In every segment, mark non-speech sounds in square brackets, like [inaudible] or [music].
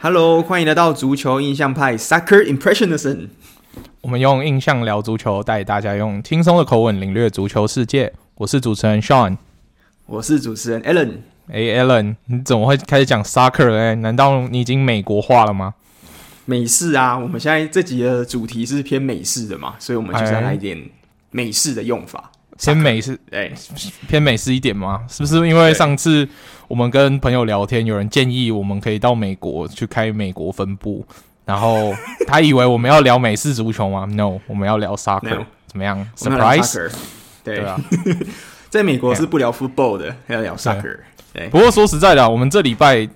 Hello，欢迎来到足球印象派 Soccer Impressionism。我们用印象聊足球，带大家用轻松的口吻领略足球世界。我是主持人 Sean，我是主持人 Alan。哎，Alan，你怎么会开始讲 Soccer 呢？难道你已经美国化了吗？美式啊，我们现在这集的主题是偏美式的嘛，所以我们就是要来一点美式的用法。偏美式，哎，偏美式一点吗？是不是因为上次我们跟朋友聊天，有人建议我们可以到美国去开美国分部，然后他以为我们要聊美式足球吗？No，我们要聊 Soccer，怎么样？Surprise？对啊，[laughs] 在美国是不聊 football 的，要聊 Soccer。对，不过说实在的，我们这礼拜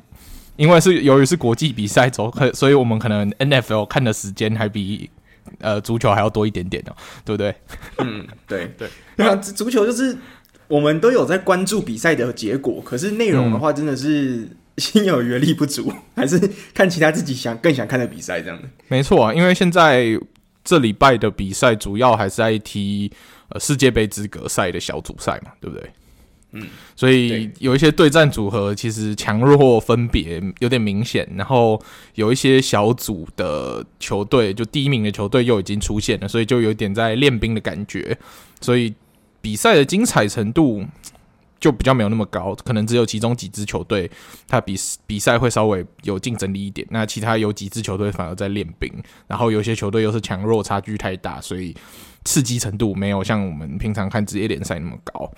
因为是由于是国际比赛走，所以我们可能 NFL 看的时间还比。呃，足球还要多一点点哦，对不对？嗯，对 [laughs] 对。那足球就是我们都有在关注比赛的结果，可是内容的话，真的是心有余力不足，还是看其他自己想更想看的比赛这样的。没错啊，因为现在这礼拜的比赛主要还是在踢呃世界杯资格赛的小组赛嘛，对不对？嗯，所以有一些对战组合其实强弱分别有点明显，然后有一些小组的球队，就第一名的球队又已经出现了，所以就有点在练兵的感觉，所以比赛的精彩程度就比较没有那么高，可能只有其中几支球队它比比赛会稍微有竞争力一点，那其他有几支球队反而在练兵，然后有些球队又是强弱差距太大，所以刺激程度没有像我们平常看职业联赛那么高。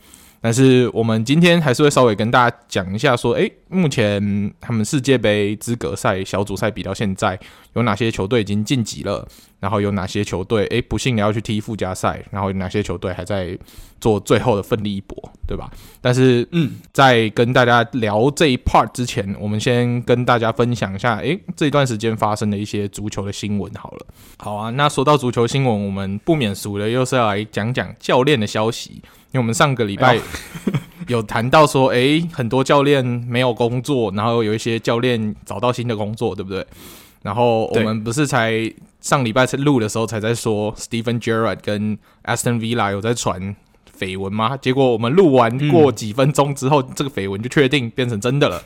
但是我们今天还是会稍微跟大家讲一下，说，诶，目前他们世界杯资格赛小组赛比到现在，有哪些球队已经晋级了？然后有哪些球队，诶，不幸的要去踢附加赛？然后有哪些球队还在做最后的奋力一搏，对吧？但是，嗯，在跟大家聊这一 part 之前，我们先跟大家分享一下，诶，这一段时间发生的一些足球的新闻。好了，好啊，那说到足球新闻，我们不免俗的又是要来讲讲教练的消息。因为我们上个礼拜 [laughs] 有谈到说，诶，很多教练没有工作，然后有一些教练找到新的工作，对不对？然后我们不是才上礼拜在录的时候才在说，Stephen Gerrard 跟 Aston Villa 有在传绯闻吗？结果我们录完过几分钟之后，嗯、这个绯闻就确定变成真的了，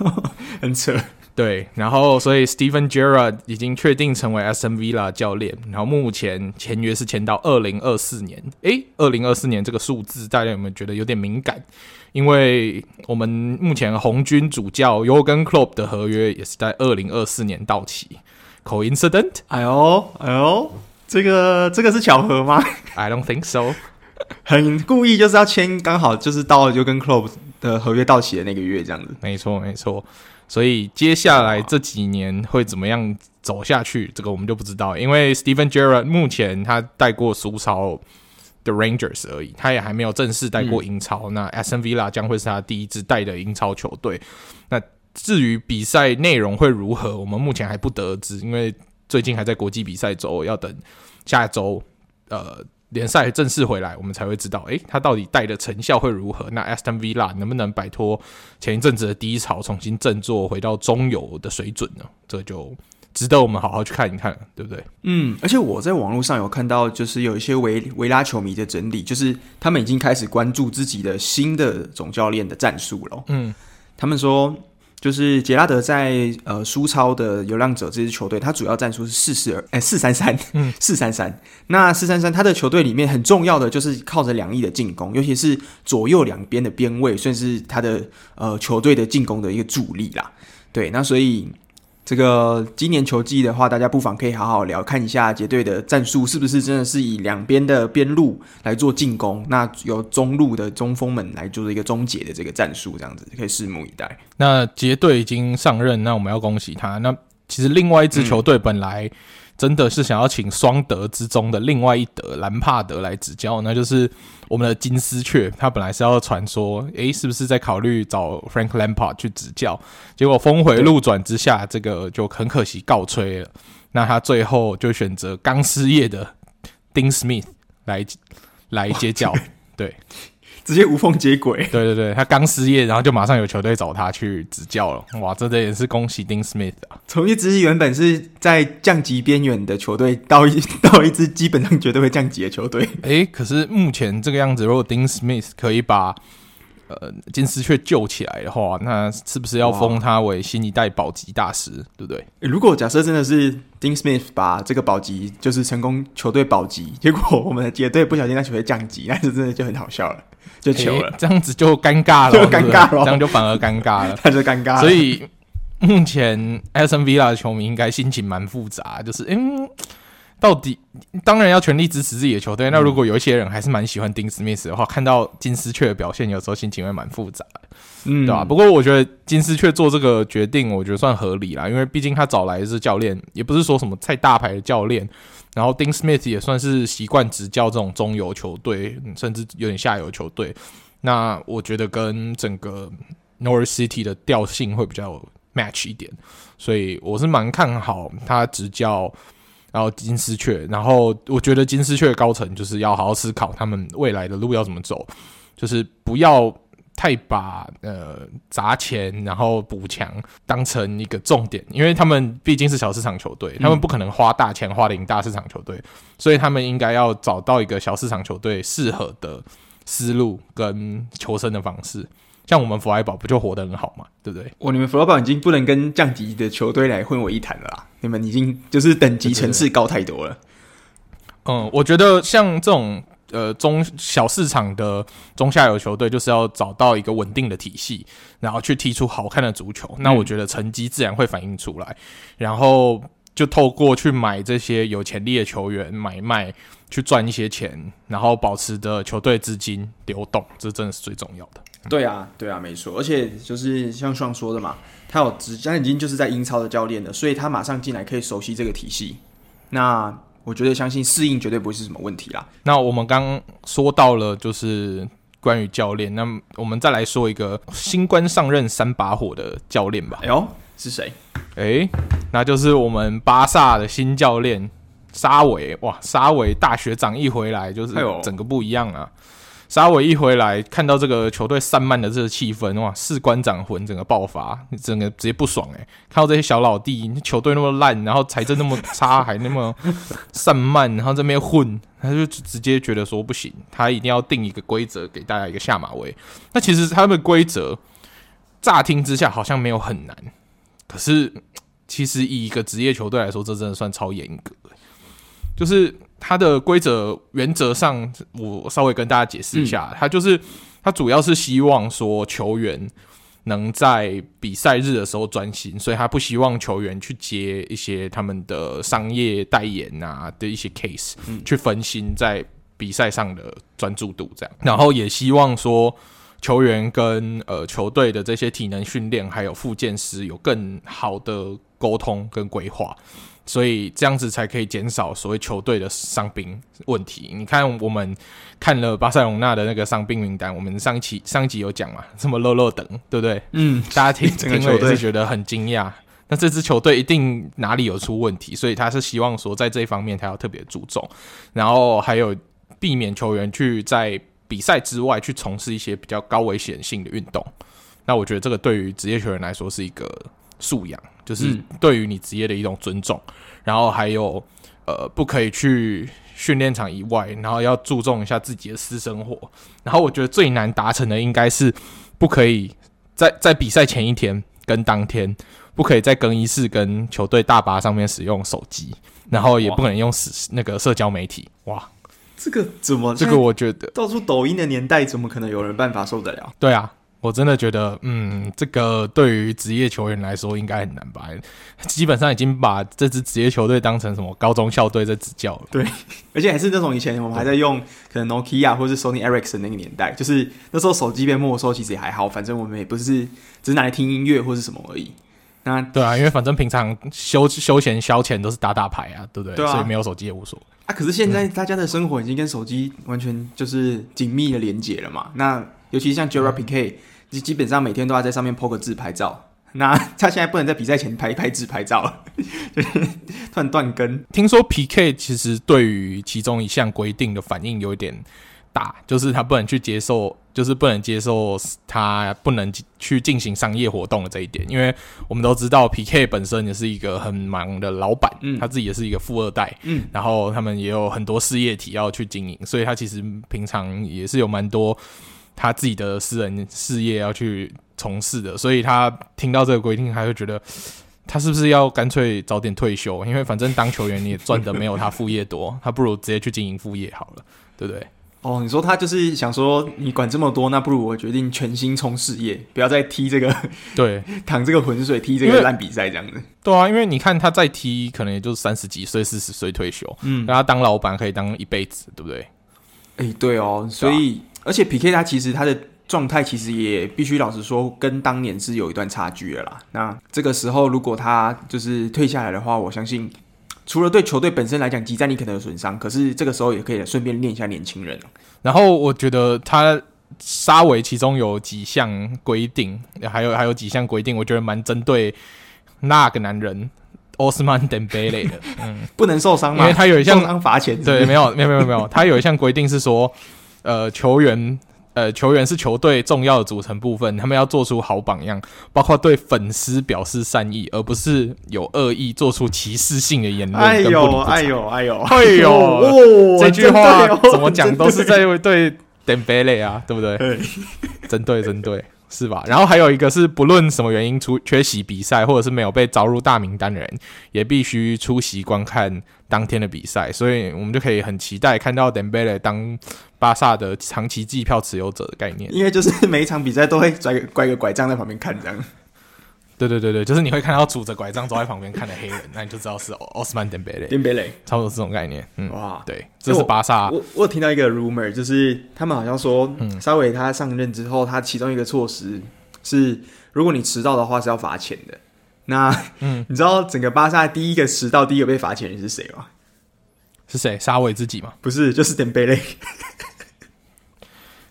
[laughs] 很扯。对，然后所以 Steven Gerrard 已经确定成为 Aston Villa 教练，然后目前签约是签到二零二四年。诶，二零二四年这个数字大家有没有觉得有点敏感？因为我们目前红军主教 Jurgen Klopp 的合约也是在二零二四年到期。Coincident？哎呦，哎呦，这个这个是巧合吗？I don't think so。[laughs] 很故意就是要签，刚好就是到 Jurgen Klopp 的合约到期的那个月这样子。没错，没错。所以接下来这几年会怎么样走下去，这个我们就不知道。因为 Steven Gerrard 目前他带过苏超的 Rangers 而已，他也还没有正式带过英超。嗯、那 Aston Villa 将会是他第一支带的英超球队。那至于比赛内容会如何，我们目前还不得而知，因为最近还在国际比赛周，要等下周呃。联赛正式回来，我们才会知道，诶，他到底带的成效会如何？那 Aston Villa 能不能摆脱前一阵子的低潮，重新振作，回到中游的水准呢？这就值得我们好好去看一看，对不对？嗯，而且我在网络上有看到，就是有一些维维拉球迷的整理，就是他们已经开始关注自己的新的总教练的战术了。嗯，他们说。就是杰拉德在呃苏超的流浪者这支球队，他主要战术是四四二，哎四三三，嗯 [laughs] 四三三。那四三三他的球队里面很重要的就是靠着两翼的进攻，尤其是左右两边的边位，算是他的呃球队的进攻的一个主力啦。对，那所以。这个今年球季的话，大家不妨可以好好聊看一下杰队的战术是不是真的是以两边的边路来做进攻，那由中路的中锋们来做一个终结的这个战术，这样子可以拭目以待。那杰队已经上任，那我们要恭喜他。那其实另外一支球队本来、真的是想要请双德之中的另外一德兰帕德来指教，那就是我们的金丝雀。他本来是要传说，诶，是不是在考虑找 Frank Lampard 去指教？结果峰回路转之下，这个就很可惜告吹了。那他最后就选择刚失业的 Dean Smith 来来接教，对。直接无缝接轨，[laughs] 对对对，他刚失业，然后就马上有球队找他去执教了，哇，这也是恭喜丁斯密啊！从一支原本是在降级边缘的球队，到一 [laughs] 到一支基本上绝对会降级的球队。诶，可是目前这个样子，如果丁斯密可以把呃金丝雀救起来的话，那是不是要封他为新一代保级大师？对不对？如果假设真的是 Dean Smith 把这个保级就是成功球队保级，[laughs] 结果我们的杰队不小心让球队降级，那就真的就很好笑了，就糗了，这样子就尴尬了，就尴尬了，这样就反而尴尬了，[laughs] 那就尴尬了。所以目前 Aston Villa 的球迷应该心情蛮复杂，就是嗯。到底当然要全力支持自己的球队。那如果有一些人还是蛮喜欢丁斯密斯的话，看到金丝雀的表现，有时候心情会蛮复杂的，嗯，对吧？不过我觉得金丝雀做这个决定，我觉得算合理啦，因为毕竟他找来的是教练，也不是说什么太大牌的教练。然后丁斯密斯也算是习惯执教这种中游球队，甚至有点下游球队。那我觉得跟整个 Norwich City 的调性会比较 match 一点，所以我是蛮看好他执教。然后金丝雀，然后我觉得金丝雀高层就是要好好思考他们未来的路要怎么走，就是不要太把呃砸钱然后补强当成一个重点，因为他们毕竟是小市场球队，他们不可能花大钱花得赢大市场球队，嗯，所以他们应该要找到一个小市场球队适合的思路跟求生的方式。像我们弗莱堡不就活得很好嘛，对不对？哦，你们弗莱堡已经不能跟降级的球队来混为一谈了啦，你们已经就是等级层次高太多了。嗯，我觉得像这种呃中小市场的中下游球队，就是要找到一个稳定的体系，然后去踢出好看的足球。那我觉得成绩自然会反映出来，然后就透过去买这些有潜力的球员买卖去赚一些钱，然后保持着球队资金流动，这真的是最重要的。对啊，对啊，没错，而且就是像双说的嘛，他有直，他已经就是在英超的教练了，所以他马上进来可以熟悉这个体系。那我觉得相信适应绝对不会是什么问题啦。那我们刚说到了就是关于教练，那我们再来说一个新官上任三把火的教练吧。哎呦，是谁？哎，那就是我们巴萨的新教练沙维。哇，沙维大学长一回来就是整个不一样啊。沙维一回来，看到这个球队散漫的这个气氛，哇，士官长魂整个爆发，整个直接不爽哎、欸，看到这些小老弟，球队那么烂，然后财政那么差，[laughs] 还那么散漫，然后这边混，他就直接觉得说不行，他一定要定一个规则给大家一个下马威。那其实他们的规则乍听之下好像没有很难，可是其实以一个职业球队来说，这真的算超严格，就是。它的规则原则上，我稍微跟大家解释一下，它、嗯、就是它主要是希望说球员能在比赛日的时候专心，所以他不希望球员去接一些他们的商业代言啊的一些 case，、嗯、去分心在比赛上的专注度这样。然后也希望说球员跟呃球队的这些体能训练还有复健师有更好的沟通跟规划。所以这样子才可以减少所谓球队的伤兵问题。你看，我们看了巴塞隆纳的那个伤兵名单，我们上一期上一集有讲嘛，[laughs] 什么漏漏等，对不对？嗯，大家听听了也是觉得很惊讶。那这支球队一定哪里有出问题，所以他是希望说在这一方面他要特别注重，然后还有避免球员去在比赛之外去从事一些比较高危险性的运动。那我觉得这个对于职业球员来说是一个素养。就是对于你职业的一种尊重，嗯、然后还有呃，不可以去训练场以外，然后要注重一下自己的私生活。然后我觉得最难达成的应该是不可以在在比赛前一天跟当天，不可以在更衣室跟球队大巴上面使用手机，然后也不可能用那个社交媒体。哇，这个怎么？这个我觉得到处抖音的年代，怎么可能有人办法受得了？对啊。我真的觉得，嗯，这个对于职业球员来说应该很难吧？基本上已经把这支职业球队当成什么高中校队在执教了。对，而且还是那种以前我们还在用可能 Nokia 或是 Sony Ericsson 那个年代，就是那时候手机被没收，其实也还好，反正我们也不是只是拿来听音乐或是什么而已。那对啊，因为反正平常休休闲消遣都是打打牌啊，对不对？对啊，所以没有手机也无所谓啊。可是现在大家的生活已经跟手机完全就是紧密的连接了嘛。那尤其像 Gerard Piqué 基本上每天都要在上面 po 个自拍照，[laughs] 那他现在不能在比赛前拍一拍自拍照了，[laughs] 就是突然断更。听说 PK 其实对于其中一项规定的反应有点大，就是他不能去接受，就是不能接受他不能去进行商业活动的这一点。因为我们都知道 PK 本身也是一个很忙的老板，嗯，他自己也是一个富二代，嗯，然后他们也有很多事业体要去经营，所以他其实平常也是有蛮多。他自己的私人事业要去从事的，所以他听到这个规定，他会觉得他是不是要干脆早点退休？因为反正当球员你也赚的没有他副业多，他不如直接去经营副业好了，对不对？哦，你说他就是想说，你管这么多，那不如我决定全心冲事业，不要再踢这个，对，[laughs] 淌这个浑水，踢这个烂比赛这样子。对啊，因为你看他再踢，可能也就三十几岁、四十岁退休，嗯，那他当老板可以当一辈子，对不对？哎、欸，对哦，所以、啊、而且 PK 他其实他的状态其实也必须老实说，跟当年是有一段差距的啦。那这个时候如果他就是退下来的话，我相信。除了对球队本身来讲，集战力可能有损伤，可是这个时候也可以顺便练一下年轻人。然后我觉得他沙维其中有几项规定，还有还有几项规定，我觉得蛮针对那个男人奥斯曼登贝雷的。[laughs] 嗯，不能受伤吗？因为他有一项罚钱。对，没有没有没有没有，他有一项规定是说，呃，球员。呃，球员是球队重要的组成部分，他们要做出好榜样，包括对粉丝表示善意，而不是有恶意做出歧视性的言论。哎呦，哎呦，哎呦，哎呦，哦、这句话怎么讲都是在对登贝雷啊，对不对？针对针对。是吧？然后还有一个是，不论什么原因出缺席比赛，或者是没有被招入大名单的人，也必须出席观看当天的比赛。所以我们就可以很期待看到 Dembele 当巴萨的长期计票持有者的概念。因为就是每一场比赛都会拽个拐个拐杖在旁边看这样。对对对对，就是你会看到拄着拐杖走在旁边看的黑人，那你就知道是奥斯曼登贝雷。登贝雷，差不多这种概念。嗯，哇，对，这是巴萨。我我，我有听到一个 rumor，就是他们好像说，嗯，沙维他上任之后，他其中一个措施是，如果你迟到的话是要罚钱的。那，嗯，[laughs] 你知道整个巴萨第一个迟到、第一个被罚钱的人是谁吗？是谁？沙维自己吗？不是，就是登贝雷。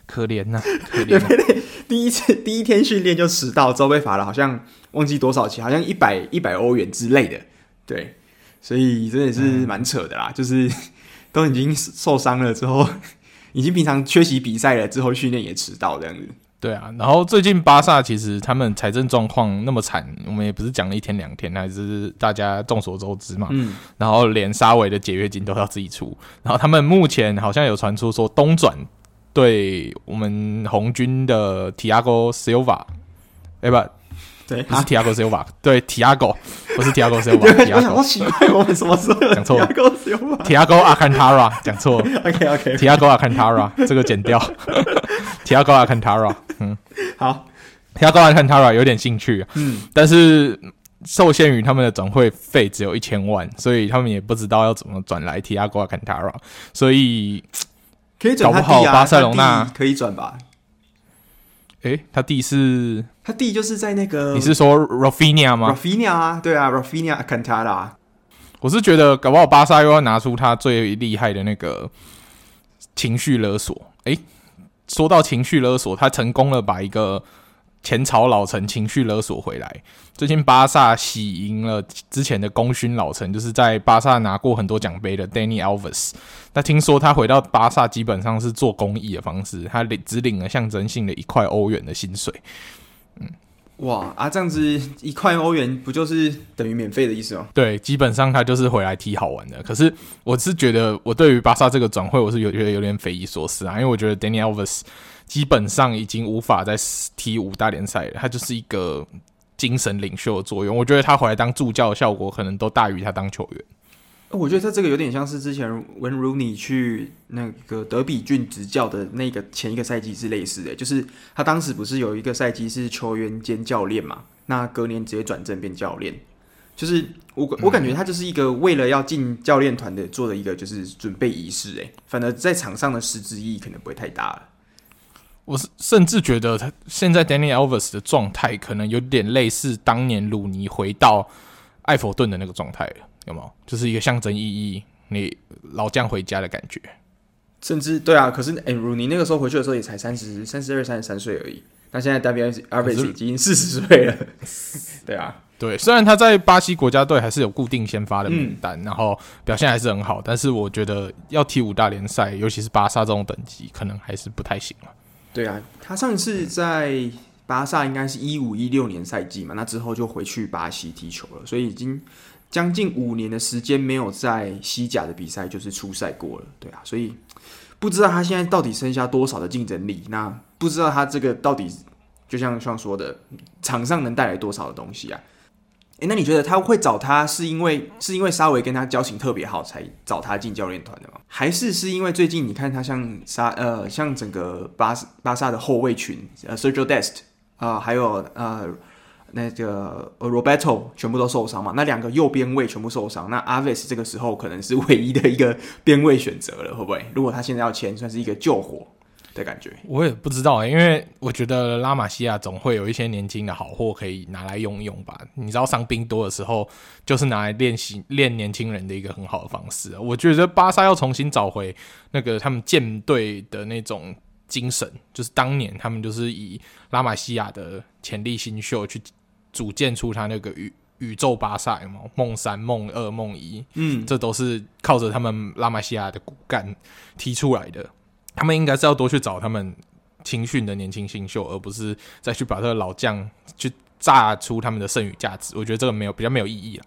可怜呐、啊，可怜、啊。第一次第一天训练就迟到，之后被罚了，好像忘记多少钱，好像一百一百欧元之类的。对，所以这也是蛮扯的啦，嗯、就是 [laughs] 都已经受伤了之后，[laughs] 已经平常缺席比赛了之后，训练也迟到这样子。对啊，然后最近巴萨其实他们财政状况那么惨，我们也不是讲了一天两天，还是大家众所周知嘛。嗯。然后连沙维的解约金都要自己出，然后他们目前好像有传出说东转。对我们红军的 Thiago Silva，哎不，对，不是 Thiago Silva，对 Thiago，不是 Thiago Silva。我想说奇怪，我们什么时候讲错？Thiago Silva，Thiago Alcantara 讲错。OK OK。Thiago Alcantara 这个剪掉。Thiago Alcantara，嗯，好。Thiago Alcantara 有点兴趣，嗯，但是受限于他们的转会费只有一千万，所以他们也不知道要怎么转来 Thiago Alcantara，所以。可以转、啊、搞不好巴塞隆纳可以转吧？诶、欸，他弟是他弟，就是在那个你是说 Rafinha 吗？Rafinha 啊，对啊，Rafinha Alcantara。我是觉得搞不好巴萨又要拿出他最厉害的那个情绪勒索。诶、欸，说到情绪勒索，他成功了把一个。前朝老臣情绪勒索回来，最近巴萨喜迎了之前的功勋老臣，就是在巴萨拿过很多奖杯的 Danny Alves。那听说他回到巴萨基本上是做公益的方式，他领只领了象征性的一块欧元的薪水。嗯，哇啊，这样子一块欧元不就是等于免费的意思吗？对，基本上他就是回来踢好玩的。可是我是觉得，我对于巴萨这个转会，我是有觉得有点匪夷所思啊，因为我觉得 Dani Alves。基本上已经无法再踢五大联赛了，他就是一个精神领袖的作用。我觉得他回来当助教的效果可能都大于他当球员。我觉得他这个有点像是之前文鲁尼去那个德比郡执教的那个前一个赛季是类似的，就是他当时不是有一个赛季是球员兼教练嘛？那隔年直接转正变教练，就是我我感觉他就是一个为了要进教练团的做的一个就是准备仪式，诶，反而在场上的实质意义可能不会太大了。我甚至觉得他现在 Danny Alves 的状态可能有点类似当年鲁尼回到艾弗顿的那个状态了，有没有？就是一个象征意义，你老将回家的感觉。甚至对啊，可是哎，鲁尼那个时候回去的时候也才三十三十二、三十三岁而已。那现在 Dani Alves 已经四十岁了。[laughs] 对啊，对，虽然他在巴西国家队还是有固定先发的名单，嗯、然后表现还是很好，但是我觉得要踢五大联赛，尤其是巴萨这种等级，可能还是不太行了。对啊，他上次在巴萨应该是一五一六年赛季嘛，那之后就回去巴西踢球了，所以已经将近五年的时间没有在西甲的比赛就是出赛过了，对啊，所以不知道他现在到底剩下多少的竞争力。那不知道他这个到底就像像说的，场上能带来多少的东西啊？诶，那你觉得他会找他是因为是因为沙维跟他交情特别好才找他进教练团的吗？还是是因为最近你看他像沙呃像整个巴巴萨的后卫群呃 Sergio Dest 啊、还有呃。那个 Roberto 全部都受伤嘛？那两个右边卫全部受伤，那 Alves 这个时候可能是唯一的一个边卫选择了，会不会？如果他现在要签，算是一个救火的感觉。我也不知道、欸、因为我觉得拉玛西亚总会有一些年轻的好货可以拿来用用吧。你知道伤兵多的时候，就是拿来练习练年轻人的一个很好的方式。我觉得巴萨要重新找回那个他们舰队的那种精神，就是当年他们就是以拉玛西亚的潜力新秀去。组建出他那个宇宇宙巴萨嘛，梦三、梦二、梦一，嗯，这都是靠着他们拉玛西亚的骨干踢出来的。他们应该是要多去找他们青训的年轻新秀，而不是再去把这个老将去榨出他们的剩余价值。我觉得这个没有比较没有意义啦。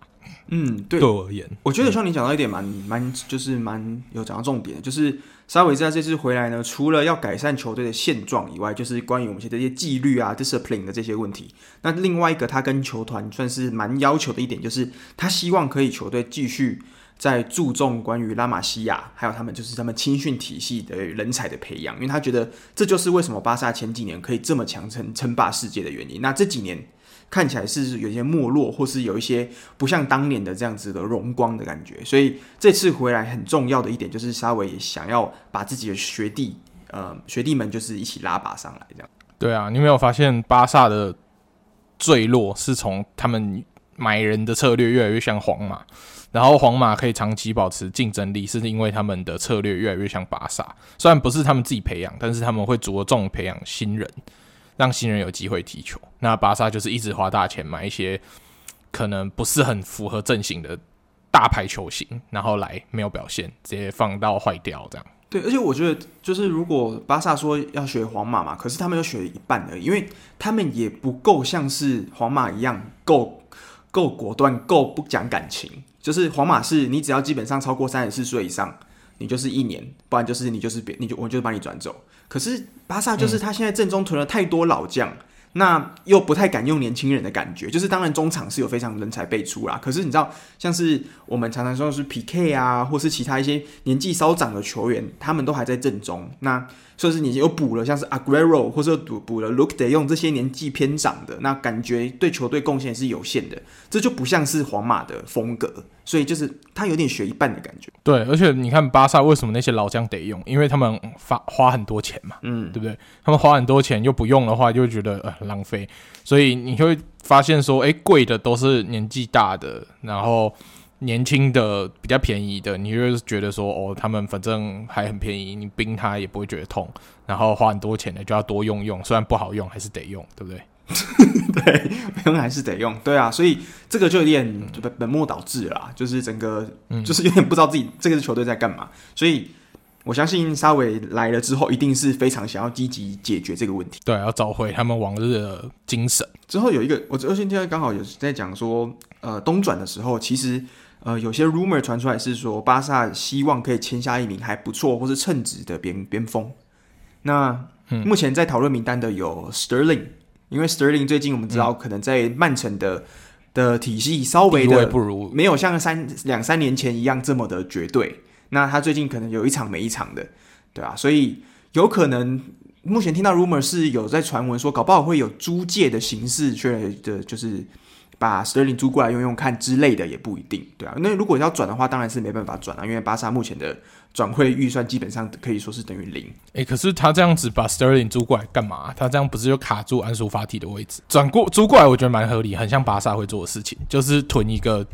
嗯，对，对我而言，我觉得像你讲到一点蛮蛮、嗯，就是蛮有讲到重点，就是沙维在这次回来呢，除了要改善球队的现状以外，就是关于我们现在这些纪律啊、discipline 的这些问题。那另外一个，他跟球团算是蛮要求的一点，就是他希望可以球队继续在注重关于拉玛西亚，还有他们就是他们青训体系的人才的培养，因为他觉得这就是为什么巴萨前几年可以这么强，称称霸世界的原因。那这几年。看起来是有一些没落，或是有一些不像当年的这样子的荣光的感觉，所以这次回来很重要的一点就是沙维也想要把自己的学弟，呃，学弟们就是一起拉拔上来，这样。对啊，你没有发现巴萨的坠落是从他们买人的策略越来越像皇马，然后皇马可以长期保持竞争力，是因为他们的策略越来越像巴萨，虽然不是他们自己培养，但是他们会着重培养新人。让新人有机会踢球，那巴萨就是一直花大钱买一些可能不是很符合阵型的大牌球星，然后来没有表现，直接放到坏掉这样。对，而且我觉得就是如果巴萨说要学皇马嘛，可是他们又学一半而已，因为他们也不够像是皇马一样够够果断，够不讲感情。就是皇马是你只要基本上超过三十四岁以上，你就是一年，不然就是你就是别你就我就把你转走。可是巴萨就是他现在阵中囤了太多老将，嗯，那又不太敢用年轻人的感觉。就是当然中场是有非常人才辈出啦，可是你知道，像是我们常常说的是 PK 啊，或是其他一些年纪稍长的球员，他们都还在阵中。那说是你又补了像是 Aguero，或者补补了 Luuk de Jong 这些年纪偏长的，那感觉对球队贡献是有限的。这就不像是皇马的风格，所以就是他有点学一半的感觉。对，而且你看巴萨为什么那些老将得用？因为他们花花很多钱嘛，嗯，对不对？他们花很多钱又不用的话，就会觉得呃浪费。所以你会发现说，哎，贵的都是年纪大的，然后。年轻的比较便宜的，你就是觉得说哦，他们反正还很便宜，你冰他也不会觉得痛。然后花很多钱的就要多用用，虽然不好用还是得用，对不对？[laughs] 对，用还是得用。对啊，所以这个就有点本本末倒置啦，就是整个就是有点不知道自己这个球队在干嘛。所以我相信沙维来了之后，一定是非常想要积极解决这个问题。对，要找回他们往日的精神。之后有一个，我昨天刚好有在讲说，呃，东转的时候其实。呃，有些 rumor 传出来是说，巴萨希望可以签下一名还不错或是称职的边边锋。那、嗯、目前在讨论名单的有 Sterling，因为 Sterling 最近我们知道可能在曼城的、嗯、的体系稍微的不如，没有像三两三年前一样这么的绝对。那他最近可能有一场没一场的，对啊，所以有可能目前听到 rumor 是有在传闻说，搞不好会有租借的形式去的，就是。把 Sterling 租过来用用看之类的也不一定，对啊。那如果要转的话，当然是没办法转啊，因为巴萨目前的转会预算基本上可以说是等于零。诶、欸，可是他这样子把 Sterling 租过来干嘛？他这样不是就卡住安苏法体的位置？转过租过来，我觉得蛮合理，很像巴萨会做的事情，就是囤一个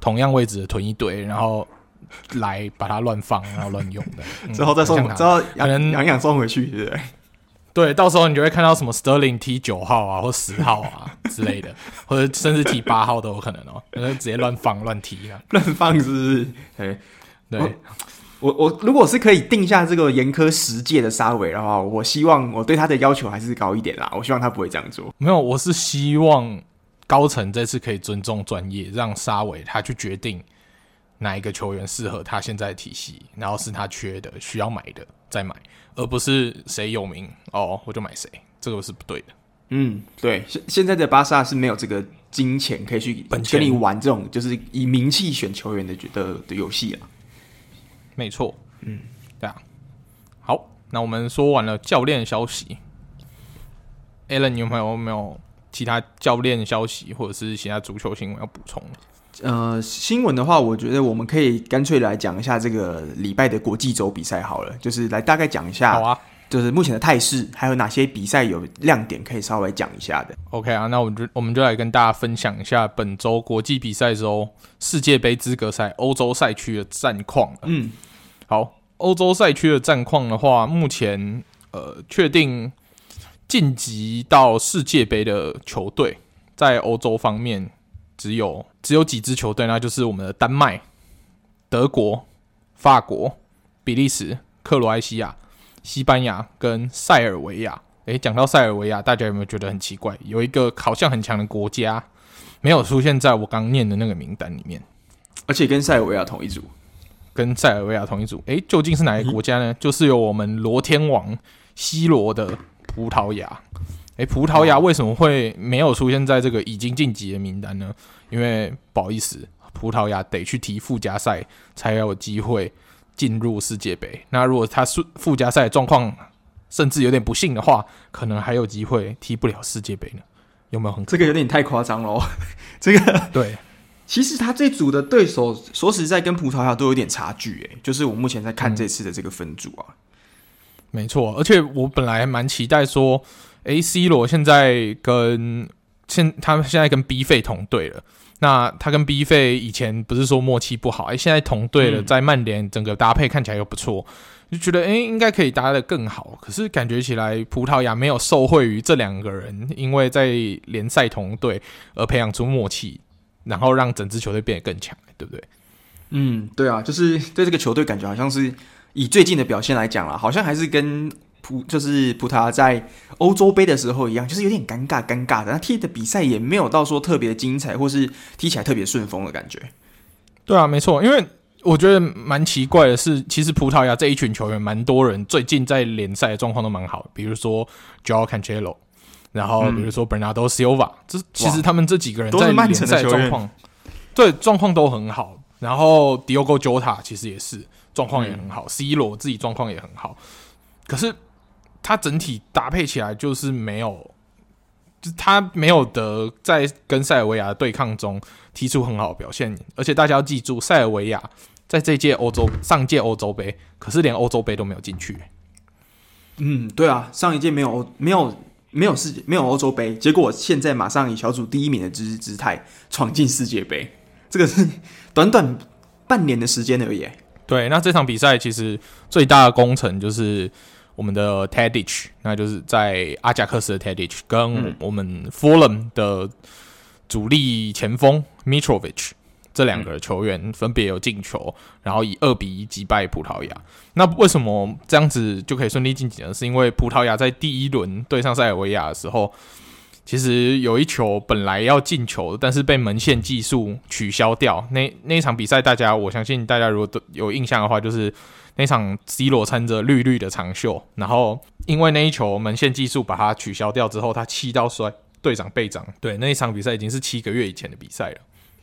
同样位置的囤一堆，然后来把它乱放，然后乱用的，嗯、之后再送，之后养养养送回去，对不对？对，到时候你就会看到什么 Sterling 踢九号啊，或十号啊之类的，或者甚至踢八号都有可能哦，可能直接乱放乱踢啊，乱放是不是？对，对，我我如果是可以定下这个严苛十诫的沙维的话，我希望我对他的要求还是高一点啦，我希望他不会这样做。没有，我是希望高层这次可以尊重专业，让沙维他去决定哪一个球员适合他现在的体系，然后是他缺的需要买的再买，而不是谁有名哦我就买谁，这个是不对的。嗯，对，现现在的巴萨是没有这个金钱可以去跟你玩这种就是以名气选球员的的的游戏啊。没错，嗯，对啊。好，那我们说完了教练消息，Alan，你有没有有没有其他教练消息或者是其他足球新闻要补充？呃，新闻的话，我觉得我们可以干脆来讲一下这个礼拜的国际周比赛好了，就是来大概讲一下。好啊。就是目前的态势，还有哪些比赛有亮点可以稍微讲一下的？OK 啊，那我们就我们就来跟大家分享一下本周国际比赛周世界杯资格赛欧洲赛区的战况。嗯，好，欧洲赛区的战况的话，目前呃确定晋级到世界杯的球队，在欧洲方面只有只有几支球队，那就是我们的丹麦、德国、法国、比利时、克罗埃西亚。西班牙跟塞尔维亚，诶，讲到塞尔维亚，大家有没有觉得很奇怪？有一个好像很强的国家没有出现在我刚念的那个名单里面，而且跟塞尔维亚同一组，跟塞尔维亚同一组，诶，究竟是哪个国家呢？嗯、就是有我们罗天王 C 罗的葡萄牙。诶，葡萄牙为什么会没有出现在这个已经晋级的名单呢？因为不好意思，葡萄牙得去踢附加赛才有机会。进入世界杯，那如果他是附加赛状况甚至有点不幸的话，可能还有机会踢不了世界杯呢？有没有很？这个有点太夸张了。这个 [laughs] 对，其实他这组的对手说实在跟葡萄牙都有点差距，诶，就是我目前在看这次的这个分组啊，嗯、没错。而且我本来蛮期待说，诶，C 罗现在跟现他们现在跟 B 费同队了。那他跟 B 费以前不是说默契不好，哎，现在同队了，在曼联整个搭配看起来又不错，就觉得哎，应该可以搭的更好。可是感觉起来，葡萄牙没有受惠于这两个人，因为在联赛同队而培养出默契，然后让整支球队变得更强，对不对？嗯，对啊，就是对这个球队感觉好像是以最近的表现来讲啦，好像还是跟。葡就是葡萄牙在欧洲杯的时候一样，就是有点尴尬尴尬的。那踢的比赛也没有到说特别精彩，或是踢起来特别顺风的感觉。对啊，没错。因为我觉得蛮奇怪的是，其实葡萄牙这一群球员，蛮多人最近在联赛的状况都蛮好。比如说 Joao Cancelo，然后比如说 Bernardo Silva，这其实他们这几个人在联赛状况，对状况都很好。然后 Diogo Jota 其实也是状况也很好，嗯，C 罗自己状况也很好，可是。他整体搭配起来就是没有，就他没有得在跟塞尔维亚的对抗中踢出很好的表现，而且大家要记住，塞尔维亚在这届欧洲上届欧洲杯，可是连欧洲杯都没有进去。嗯，对啊，上一届没有欧没有没有世界没有欧洲杯，结果现在马上以小组第一名的姿姿态闯进世界杯，这个是短短半年的时间而已。对，那这场比赛其实最大的功臣就是。我们的 Tadic，那就是在阿贾克斯的 Tadic，跟我们 Fulham 的主力前锋 Mitrovic 这两个球员分别有进球，然后以二比一击败葡萄牙。那为什么这样子就可以顺利晋级呢？是因为葡萄牙在第一轮对上塞尔维亚的时候，其实有一球本来要进球，但是被门线技术取消掉。那那一场比赛，大家我相信大家如果都有印象的话，就是。那场 C 罗穿着绿绿的长袖，然后因为那一球门线技术把它取消掉之后，他气到摔队长背掌。对，那一场比赛已经是七个月以前的比赛了，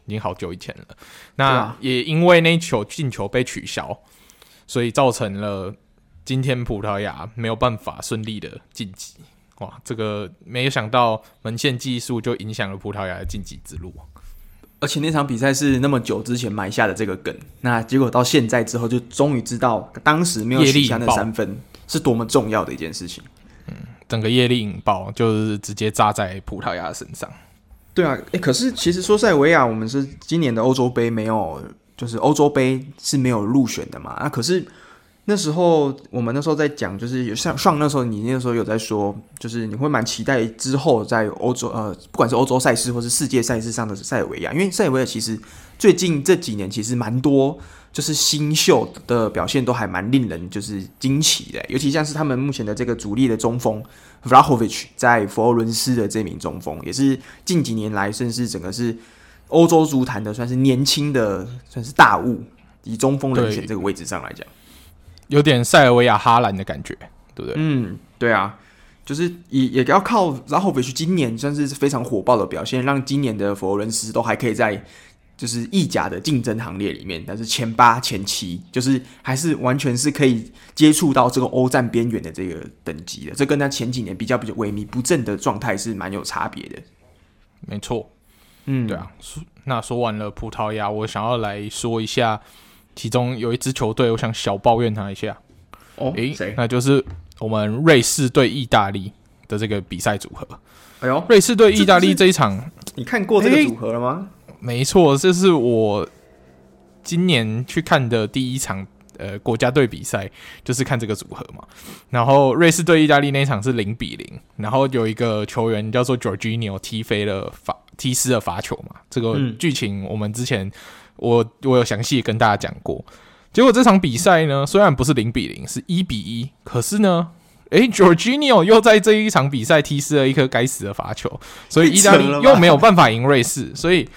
已经好久以前了。那也因为那一球进球被取消，所以造成了今天葡萄牙没有办法顺利的晋级。哇，这个没有想到门线技术就影响了葡萄牙的晋级之路。而且那场比赛是那么久之前埋下的这个梗，那结果到现在之后，就终于知道当时没有取下那三分是多么重要的一件事情。嗯，整个业力引爆就是直接炸在葡萄牙身上。对啊，诶，可是其实说塞尔维亚，我们是今年的欧洲杯没有，就是欧洲杯是没有入选的嘛？那可是。那时候我们那时候在讲，就是有像上那时候你那时候有在说，就是你会蛮期待之后在欧洲呃，不管是欧洲赛事或是世界赛事上的塞尔维亚，因为塞尔维亚其实最近这几年其实蛮多就是新秀的表现都还蛮令人就是惊奇的，尤其像是他们目前的这个主力的中锋 Vlahovic 在佛罗伦斯的这名中锋，也是近几年来甚至整个是欧洲足坛的算是年轻的算是大物，以中锋人选这个位置上来讲，有点塞尔维亚哈兰的感觉，对不对？嗯，对啊，就是也也要靠 Vlahovic 今年算是非常火爆的表现，让今年的佛罗伦斯都还可以在。就是意甲的竞争行列里面，但是前八、前七，就是还是完全是可以接触到这个欧战边缘的这个等级的。这跟他前几年比较比较萎靡不振的状态是蛮有差别的。没错，嗯，对啊。那说完了葡萄牙，我想要来说一下，其中有一支球队，我想小抱怨他一下。哦，诶，谁？那就是我们瑞士对意大利的这个比赛组合。哎呦，瑞士对意大利这一场，你看过这个组合了吗？没错，这是我今年去看的第一场呃国家队比赛，就是看这个组合嘛。然后瑞士对意大利那一场是零比零，然后有一个球员叫做 Jorginho 踢飞了罚踢失了罚球嘛。这个剧情我们之前我我有详细跟大家讲过。结果这场比赛呢，虽然不是零比零，是一比一，可是呢，诶 g e o r g i n i o 又在这一场比赛踢失了一颗该死的罚球，所以意大利又没有办法赢瑞士，所以。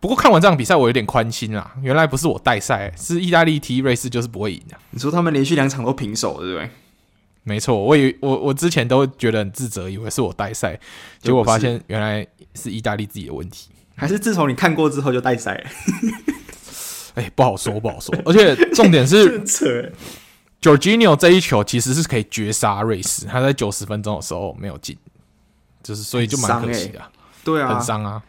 不过看完这场比赛，我有点宽心啦。原来不是我带赛，是意大利踢瑞士就是不会赢的。你说他们连续两场都平手，对不对？没错，我以为我我之前都觉得很自责，以为是我带赛，结果发现原来是意大利自己的问题。还是自从你看过之后就带赛？[laughs] 哎、欸，不好说，不好说。而且重点是，[laughs] Jorginho 这一球其实是可以绝杀瑞士，他在九十分钟的时候没有进，就是所以就蛮可惜的。欸、对啊，很伤啊。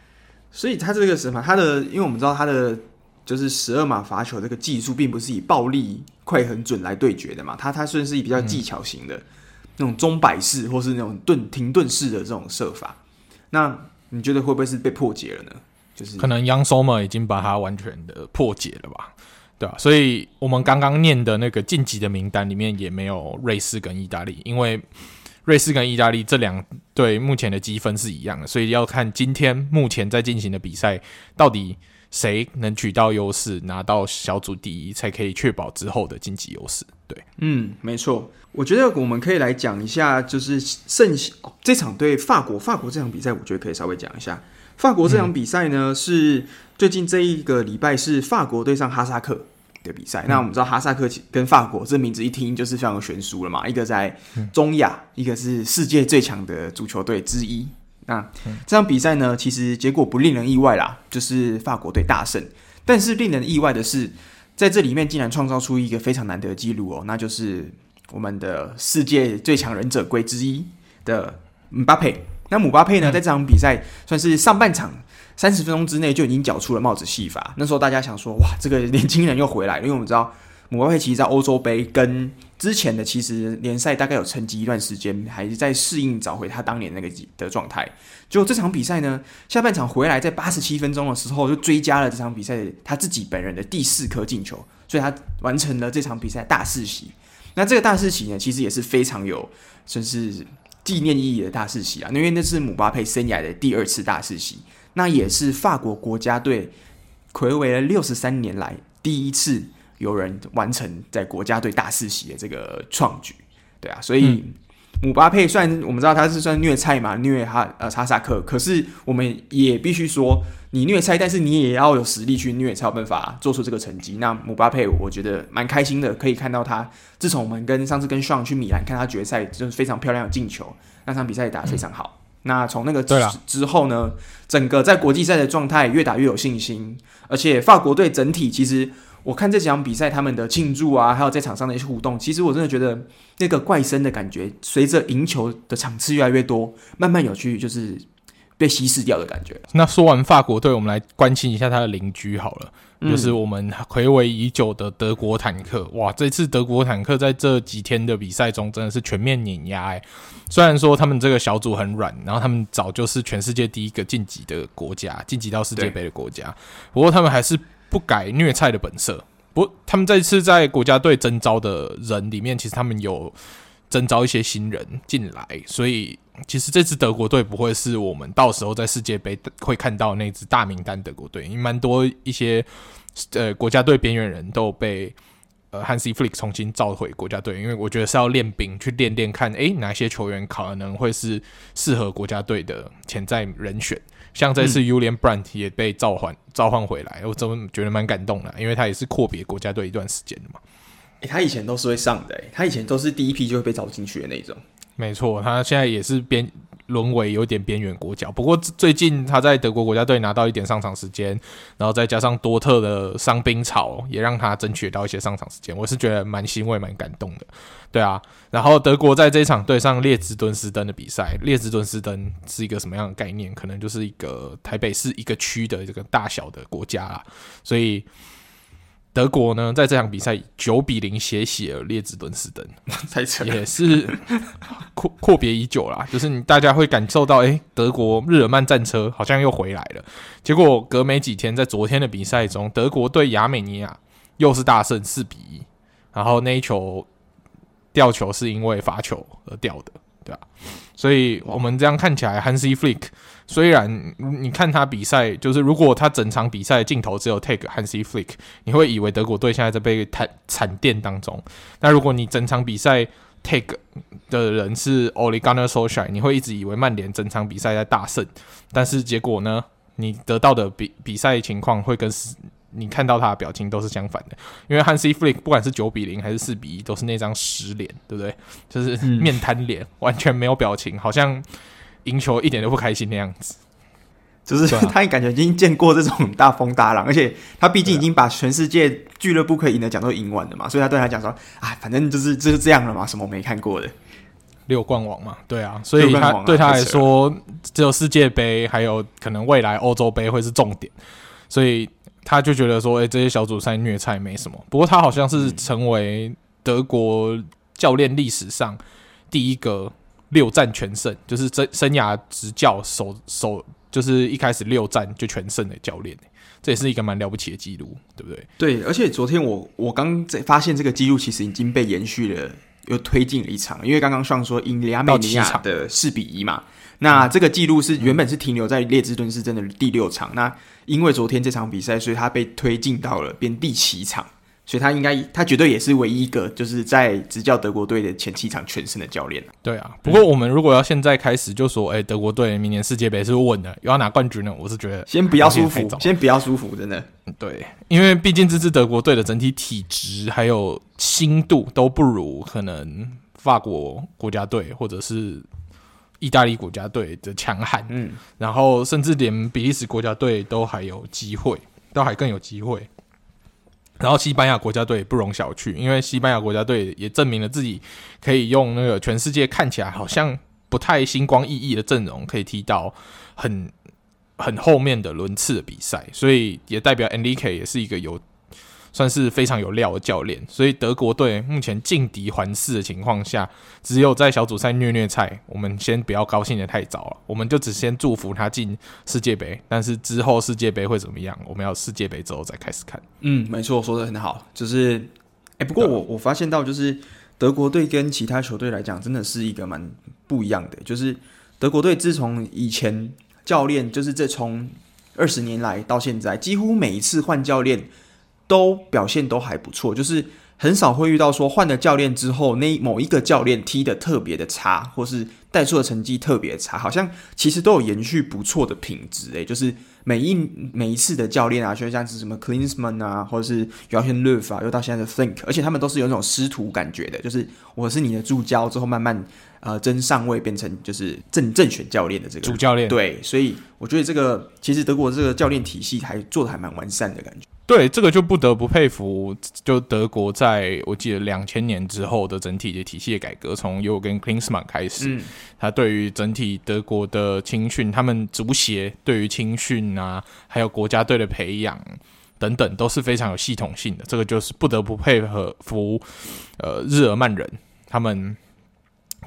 所以他这个什么，他的，因为我们知道他的就是十二码罚球这个技术，并不是以暴力、快、很准来对决的嘛。他他算是以比较技巧型的、嗯、那种钟摆式，或是那种顿停顿式的这种射法。那你觉得会不会是被破解了呢？就是可能 Yang Sommer 已经把它完全的破解了吧？对啊，所以我们刚刚念的那个晋级的名单里面也没有瑞士跟意大利，因为。瑞士跟意大利这两队目前的积分是一样的，所以要看今天目前在进行的比赛，到底谁能取到优势，拿到小组第一，才可以确保之后的晋级优势。对，嗯，没错。我觉得我们可以来讲一下，就是剩下这场对法国，法国这场比赛，我觉得可以稍微讲一下。法国这场比赛呢，嗯、是最近这一个礼拜是法国对上哈萨克。的比赛，那我们知道哈萨克跟法国这名字一听就是非常悬殊了嘛，一个在中亚，一个是世界最强的足球队之一。那这场比赛呢，其实结果不令人意外啦，就是法国队大胜。但是令人意外的是，在这里面竟然创造出一个非常难得的记录哦，那就是我们的世界最强忍者龟之一的姆巴佩。那姆巴佩呢，在这场比赛算是上半场。三十分钟之内就已经缴出了帽子戏法。那时候大家想说，哇，这个年轻人又回来了。因为我们知道，姆巴佩其实在欧洲杯跟之前的其实联赛大概有沉寂一段时间，还是在适应找回他当年那个的状态。就这场比赛呢，下半场回来，在八十七分钟的时候就追加了这场比赛他自己本人的第四颗进球，所以他完成了这场比赛大四喜。那这个大四喜呢，其实也是非常有算是纪念意义的大四喜啊，因为那是姆巴佩生涯的第二次大四喜。那也是法国国家队魁违了六十三年来第一次有人完成在国家队大四喜的这个创举，对啊，所以姆巴佩算我们知道他是算虐菜嘛，虐哈呃哈萨克，可是我们也必须说，你虐菜，但是你也要有实力去虐，才有办法做出这个成绩。那姆巴佩我觉得蛮开心的，可以看到他自从我们跟上次跟上去米兰看他决赛，就是非常漂亮的进球，那场比赛也打得非常好。嗯那从那个之之后呢，整个在国际赛的状态越打越有信心，而且法国队整体其实我看这几场比赛他们的庆祝啊，还有在场上的一些互动，其实我真的觉得那个怪声的感觉，随着赢球的场次越来越多，慢慢有去就是被稀释掉的感觉。那说完法国队，我们来关心一下他的邻居好了。就是我们睽违已久的德国坦克，哇！这次德国坦克在这几天的比赛中真的是全面碾压哎。虽然说他们这个小组很软，然后他们早就是全世界第一个晋级的国家，晋级到世界杯的国家，不过他们还是不改虐菜的本色。不，他们这次在国家队征召的人里面，其实他们有征召一些新人进来，所以。其实这支德国队不会是我们到时候在世界杯会看到那支大名单德国队，因为蛮多一些呃国家队边缘人都被呃 Hansi Flick 重新召回国家队，因为我觉得是要练兵，去练练看，诶，哪些球员可能会是适合国家队的潜在人选。像这次 Julian Brandt 也被召唤召唤回来，我真的觉得蛮感动的，因为他也是阔别国家队一段时间的嘛。诶，他以前都是会上的，诶，他以前都是第一批就会被招进去的那种。没错，他现在也是边沦为有点边缘国脚。不过最近他在德国国家队拿到一点上场时间，然后再加上多特的伤兵潮，也让他争取到一些上场时间。我是觉得蛮欣慰、蛮感动的。对啊，然后德国在这一场对上列支敦斯登的比赛，列支敦斯登是一个什么样的概念？可能就是一个台北市一个区的这个大小的国家啦。所以德国呢，在这场比赛九比零血洗了列支敦士登，[laughs] 也是阔阔别已久啦。就是你大家会感受到，哎，德国日耳曼战车好像又回来了。结果隔没几天，在昨天的比赛中，德国对亚美尼亚又是大胜四比一，然后那一球。吊球是因为罚球而掉的，对吧？所以我们这样看起来，Hansi Flick 虽然你看他比赛，就是如果他整场比赛镜头只有 take Hansi Flick，你会以为德国队现在在被惨惨电当中。那如果你整场比赛 take 的人是 Ole Gunnar Solskjaer，你会一直以为曼联整场比赛在大胜，但是结果呢？你得到的比比赛情况会跟你看到他的表情都是相反的，因为 Hansi Flick 不管是九比零还是四比一，都是那张死脸，对不对？就是面瘫脸，嗯、完全没有表情，好像赢球一点都不开心的样子。就是、啊、[laughs] 他感觉已经见过这种大风大浪，而且他毕竟已经把全世界俱乐部可以赢的奖都赢完了嘛，所以他对他讲说：“啊，反正就是就是这样了嘛，什么我没看过的六冠王嘛，对啊。”所以他对他来说，只有世界杯，还有可能未来欧洲杯会是重点，所以。他就觉得说，哎、欸，这些小组赛虐菜没什么。不过他好像是成为德国教练历史上第一个六战全胜，就是生生涯执教首首就是一开始六战就全胜的教练。这也是一个蛮了不起的记录，对不对？对，而且昨天我我刚在发现这个记录其实已经被延续了，又推进了一场，因为刚刚上说英利亚美尼亚的四比一嘛。那这个记录是原本是停留在列支敦士登的第六场，那因为昨天这场比赛，所以他被推进到了变第七场，所以他应该他绝对也是唯一一个就是在执教德国队的前七场全胜的教练。对啊，不过我们如果要现在开始就说，哎，德国队明年世界杯是稳的，又要拿冠军呢，我是觉得先不要舒服，先不要舒服，真的。对，因为毕竟这支德国队的整体体质还有心度都不如可能法国国家队或者是。意大利国家队的强悍，嗯，然后甚至连比利时国家队都还有机会，都还更有机会。然后西班牙国家队不容小觑，因为西班牙国家队也证明了自己可以用那个全世界看起来好像不太星光熠熠的阵容，可以踢到很很后面的轮次的比赛，所以也代表 Enrique 也是一个有。算是非常有料的教练，所以德国队目前劲敌环视的情况下，只有在小组赛虐虐菜。我们先不要高兴得太早了，我们就只先祝福他进世界杯。但是之后世界杯会怎么样？我们要世界杯之后再开始看。嗯，没错，说得很好。就是，哎、不过我我发现到，就是德国队跟其他球队来讲，真的是一个蛮不一样的。就是德国队自从以前教练，就是这从二十年来到现在，几乎每一次换教练。都表现都还不错，就是很少会遇到说换了教练之后，那某一个教练踢的特别的差，或是带出的成绩特别差，好像其实都有延续不错的品质。诶，就是每一每一次的教练啊，就像是什么 Klinsmann 啊，或者是 Joachim Löw 啊，又到现在的 Think，而且他们都是有那种师徒感觉的，就是我是你的助教之后，慢慢呃真上位，变成就是正正选教练的这个主教练。对，所以我觉得这个其实德国这个教练体系还做的还蛮完善的感觉。对，这个就不得不佩服，就德国在我记得两千年之后的整体的体系的改革，从 Jürgen Klinsmann 开始，嗯、他对于整体德国的青训，他们足协对于青训啊，还有国家队的培养等等，都是非常有系统性的。这个就是不得不佩服，呃，日耳曼人他们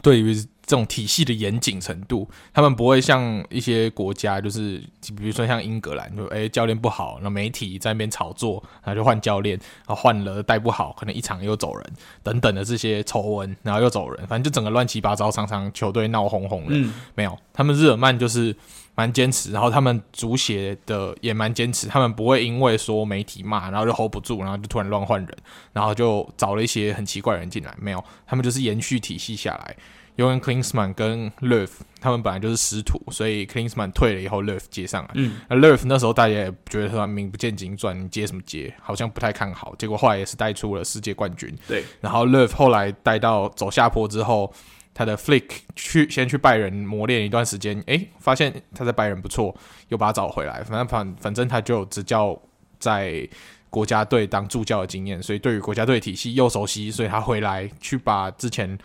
对于这种体系的严谨程度，他们不会像一些国家，就是比如说像英格兰，就诶、欸、教练不好，那媒体在那边炒作，然后就换教练，然后换了带不好，可能一场又走人等等的这些丑闻，然后又走人，反正就整个乱七八糟，常常球队闹哄哄的。嗯、没有，他们日耳曼就是蛮坚持，然后他们足协的也蛮坚持，他们不会因为说媒体骂，然后就 hold 不住，然后就突然乱换人，然后就找了一些很奇怪的人进来。没有，他们就是延续体系下来。因为 Klinsmann 跟 Löw 他们本来就是师徒，所以 Klinsmann 退了以后，Löw 接上来。嗯，那 Löw 那时候大家也觉得他名不见经传，你接什么接？好像不太看好。结果后来也是带出了世界冠军。对，然后 Löw 后来带到走下坡之后，他的 Flick 去先去拜仁磨练一段时间，诶，发现他在拜仁不错，又把他找回来。反正反反正他就有执教在国家队当助教的经验，所以对于国家队体系又熟悉，所以他回来去把之前。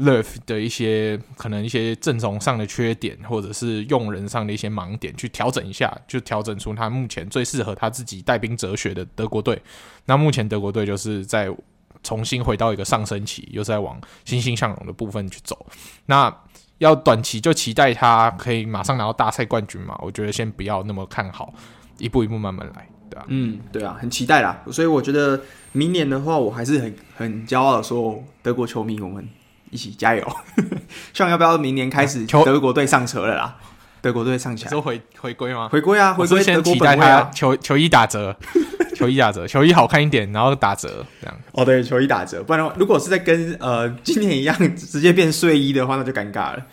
Löw 的一些可能一些阵容上的缺点，或者是用人上的一些盲点，去调整一下，就调整出他目前最适合他自己带兵哲学的德国队。那目前德国队就是在重新回到一个上升期，又在往欣欣向荣的部分去走。那要短期就期待他可以马上拿到大赛冠军嘛？我觉得先不要那么看好，一步一步慢慢来，对吧？嗯，对啊，很期待啦。所以我觉得明年的话，我还是很很骄傲的说，德国球迷我们。一起加油！[laughs] 希望要不要明年开始德国队上车了啦？德国队上起来，说回回归吗？回归啊！回归先期待啊球球衣打折，[laughs] 球衣打折，球衣好看一点，然后打折这样。哦，对，球衣打折，不然的话，如果是在跟呃今年一样直接变睡衣的话，那就尴尬了。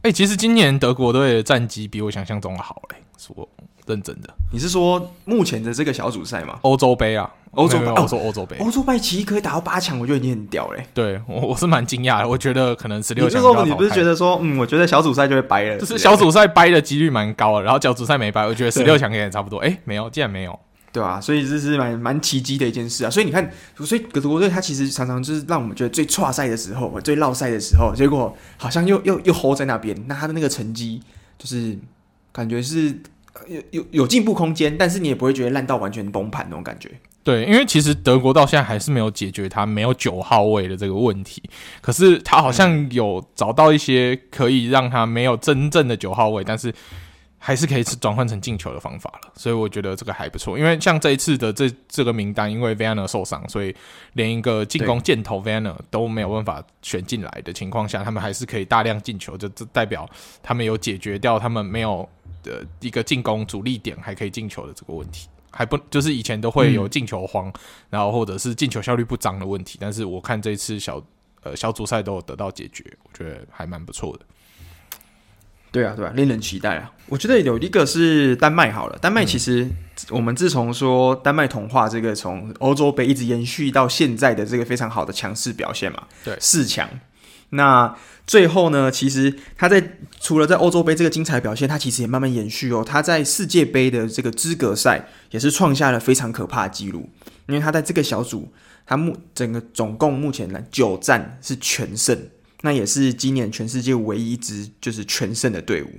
哎、欸，其实今年德国队的战绩比我想象中的好嘞，说认真的。你是说目前的这个小组赛吗？欧洲杯啊。欧洲杯，我说欧洲杯，欧洲杯其实可以打到八强，我觉得已经很屌嘞。对，我 [laughs] 我是蛮惊讶的，我觉得可能十六强。你不是觉得说，嗯，我觉得小组赛就会掰了，就是小组赛掰的几率蛮高的，然后小组赛没掰，我觉得十六强也差不多。哎，没有，竟然没有，对啊，所以这是蛮蛮奇迹的一件事啊。所以你看，所以德国队他其实常常就是让我们觉得最差赛的时候，最落赛的时候，结果好像又又又 hold 在那边，那他的那个成绩就是感觉是有有有进步空间，但是你也不会觉得烂到完全崩盘那种感觉。对，因为其实德国到现在还是没有解决他没有九号位的这个问题，可是他好像有找到一些可以让他没有真正的九号位，但是还是可以转换成进球的方法了，所以我觉得这个还不错。因为像这一次的这这个名单，因为 Vanner 受伤，所以连一个进攻箭头 Vanner 都没有办法选进来的情况下，他们还是可以大量进球，就这代表他们有解决掉他们没有的一个进攻主力点还可以进球的这个问题。还不就是以前都会有进球荒，嗯、然后或者是进球效率不彰的问题，但是我看这次小呃小组赛都有得到解决，我觉得还蛮不错的。对啊，对啊，令人期待啊！我觉得有一个是丹麦好了，丹麦其实我们自从说丹麦童话这个从欧洲杯一直延续到现在的这个非常好的强势表现嘛，对，四强。那最后呢，其实他在除了在欧洲杯这个精彩表现，他其实也慢慢延续哦。他在世界杯的这个资格赛也是创下了非常可怕的记录，因为他在这个小组，他目整个总共目前来九战是全胜，那也是今年全世界唯一一支就是全胜的队伍，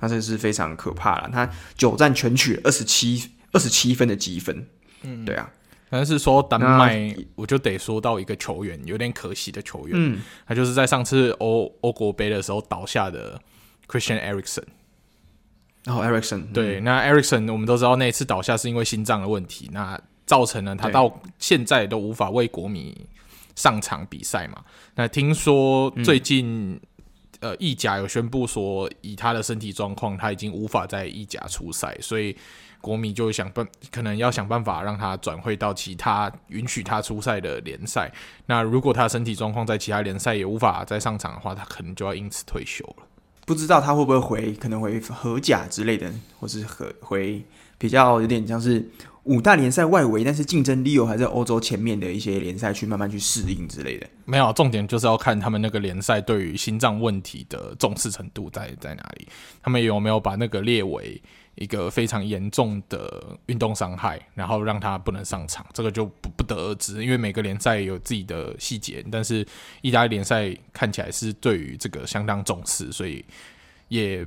那这是非常可怕了。他九战全取二十七二十七分的积分，嗯，对啊。但是说丹麦，我就得说到一个球员，有点可惜的球员，嗯，他就是在上次欧欧国杯的时候倒下的 Christian Eriksen。然后 Eriksen，对，那 Eriksen 我们都知道那一次倒下是因为心脏的问题，那造成了他到现在都无法为国米上场比赛嘛。那听说最近、嗯、呃意甲有宣布说，以他的身体状况，他已经无法在意甲出赛，所以。国米就想办，可能要想办法让他转会到其他允许他出赛的联赛。那如果他身体状况在其他联赛也无法再上场的话，他可能就要因此退休了。不知道他会不会回，可能回荷甲之类的，或是回回比较有点像是五大联赛外围，但是竞争力又还在欧洲前面的一些联赛去慢慢去适应之类的。没有，重点就是要看他们那个联赛对于心脏问题的重视程度在在哪里，他们有没有把那个列为。一个非常严重的运动伤害，然后让他不能上场，这个就不不得而知，因为每个联赛有自己的细节。但是意大利联赛看起来是对于这个相当重视，所以也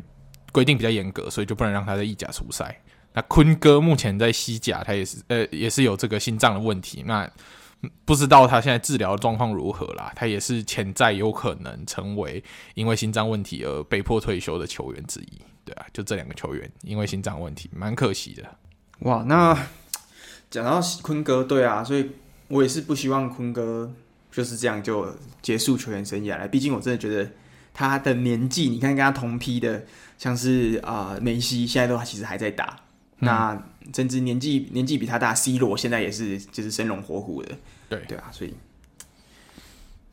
规定比较严格，所以就不能让他在意甲出赛。那坤哥目前在西甲，他也是呃也是有这个心脏的问题。那不知道他现在治疗状况如何啦。他也是潜在有可能成为因为心脏问题而被迫退休的球员之一。对啊，就这两个球员因为心脏问题，蛮可惜的。哇，那讲到坤哥，对啊，所以我也是不希望坤哥就是这样就结束球员生涯了。毕竟我真的觉得他的年纪，你看跟他同批的，像是啊、呃、梅西，现在都其实还在打。嗯、那甚至年纪年纪比他大，C 罗现在也是就是生龙活虎的，对对啊，所以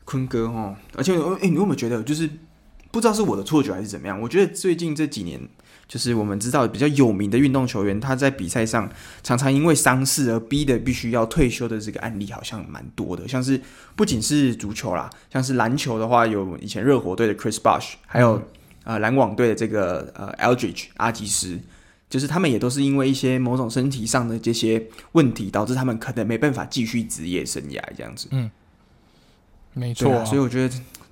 坤哥哦，而且哎、欸，你有没有觉得就是不知道是我的错觉还是怎么样？我觉得最近这几年，就是我们知道比较有名的运动球员，他在比赛上常常因为伤势而逼得必须要退休的这个案例好像蛮多的，像是不仅是足球啦，像是篮球的话，有以前热火队的 Chris Bosh，还有、嗯、呃篮网队的这个呃 Eldridge 阿吉斯。就是他们也都是因为一些某种身体上的这些问题，导致他们可能没办法继续职业生涯这样子。嗯，没错、啊，所以我觉得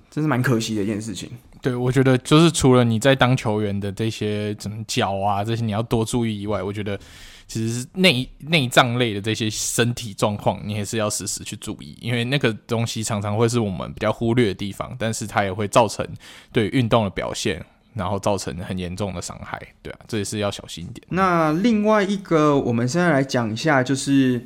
真是蛮可惜的一件事情。对，我觉得就是除了你在当球员的这些怎么脚啊这些你要多注意以外，我觉得其实内内脏类的这些身体状况，你还是要时时去注意，因为那个东西常常会是我们比较忽略的地方，但是它也会造成对运动的表现。然后造成很严重的伤害，对啊，这也是要小心一点。那另外一个，我们现在来讲一下，就是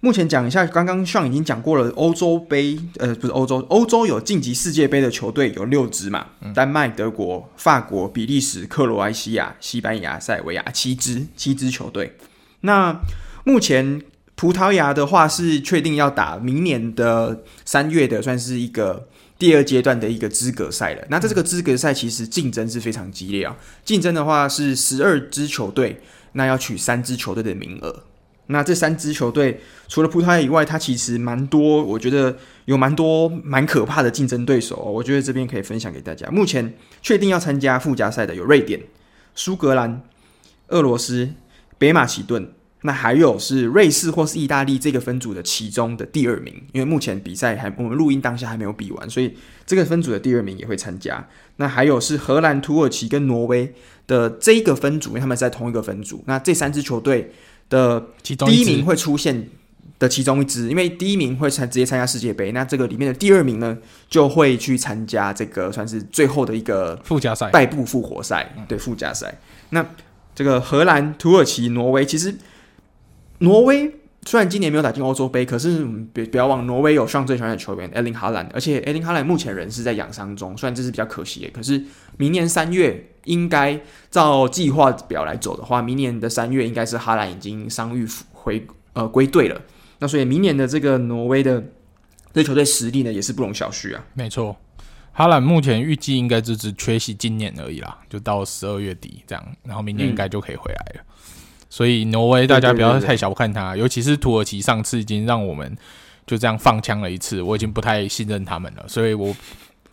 目前讲一下，刚刚上已经讲过了，欧洲杯，呃，不是欧洲，欧洲有晋级世界杯的球队有六支嘛，嗯、丹麦、德国、法国、比利时、克罗埃西亚、西班牙、塞尔维亚七支，七支球队。那目前葡萄牙的话是确定要打明年的三月的，算是一个。第二阶段的一个资格赛了，那在这个资格赛其实竞争是非常激烈啊。竞争的话是十二支球队，那要取三支球队的名额。那这三支球队除了葡萄牙以外，它其实蛮多，我觉得有蛮多蛮可怕的竞争对手哦。我觉得这边可以分享给大家。目前确定要参加附加赛的有瑞典、苏格兰、俄罗斯、北马其顿。那还有是瑞士或是意大利这个分组的其中的第二名，因为目前比赛还我们录音当下还没有比完，所以这个分组的第二名也会参加。那还有是荷兰、土耳其跟挪威的这一个分组，因为他们在同一个分组。那这三支球队的第一名会出现的其中一支，因为第一名会参直接参加世界杯，那这个里面的第二名呢就会去参加这个算是最后的一个附加赛，败部复活赛，对附加赛。那这个荷兰、土耳其、挪威其实。挪威虽然今年没有打进欧洲杯，可是别不要忘，挪威有上最喜欢的球员艾林哈兰，而且艾林哈兰目前人是在养伤中，虽然这是比较可惜的，可是明年三月应该照计划表来走的话，明年的三月应该是哈兰已经伤愈回呃归队了。那所以明年的这个挪威的这球队实力呢，也是不容小觑啊。没错，哈兰目前预计应该就只缺席今年而已啦，就到十二月底这样，然后明年应该就可以回来了。所以挪威，大家不要太小看他，尤其是土耳其，上次已经让我们就这样放枪了一次，我已经不太信任他们了。所以我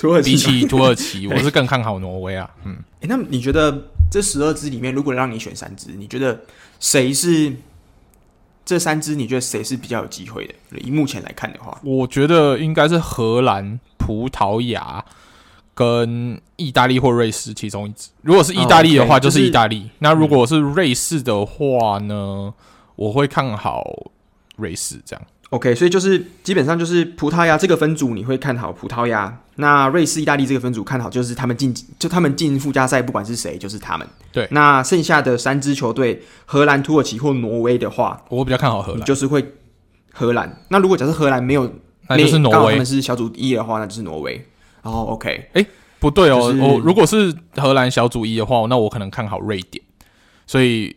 土耳其比起土耳其，[laughs] 我是更看好挪威啊。嗯，欸、那你觉得这十二支里面，如果让你选三支，你觉得谁是这三支？你觉得谁是比较有机会的？以目前来看的话，我觉得应该是荷兰、葡萄牙。跟意大利或瑞士其中一支，如果是意大利的话，就是意大利。那如果是瑞士的话呢？我会看好瑞士这样。OK，所以就是基本上就是葡萄牙这个分组你会看好葡萄牙，那瑞士、意大利这个分组看好就是他们进，就他们进附加赛，不管是谁，就是他们。对，那剩下的三支球队，荷兰、土耳其或挪威的话，我比较看好荷兰，就是会荷兰。那如果假设荷兰没有，那就是挪威，他们是小组一的话，那就是挪威。然、oh，OK，哎、欸，不对哦，就是、我如果是荷兰小组一的话，那我可能看好瑞典。所以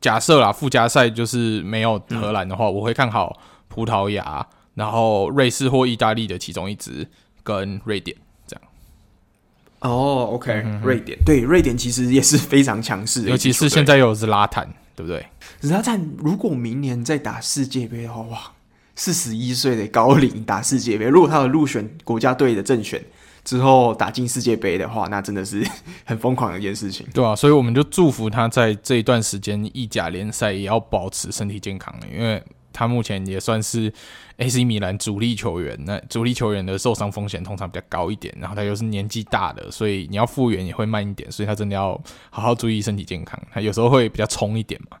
假设啦，附加赛就是没有荷兰的话，嗯、我会看好葡萄牙，然后瑞士或意大利的其中一支跟瑞典这样。哦，OK，瑞典对，瑞典其实也是非常强势，尤其是现在有 Zlatan，对不对？Zlatan 如果明年再打世界杯的话，哇，四十一岁的高龄打世界杯，如果他有入选国家队的正选。之后打进世界杯的话，那真的是很疯狂的一件事情，对啊，所以我们就祝福他在这一段时间意甲联赛也要保持身体健康，因为他目前也算是 AC 米兰主力球员。那主力球员的受伤风险通常比较高一点，然后他又是年纪大的，所以你要复原也会慢一点，所以他真的要好好注意身体健康。他有时候会比较冲一点嘛，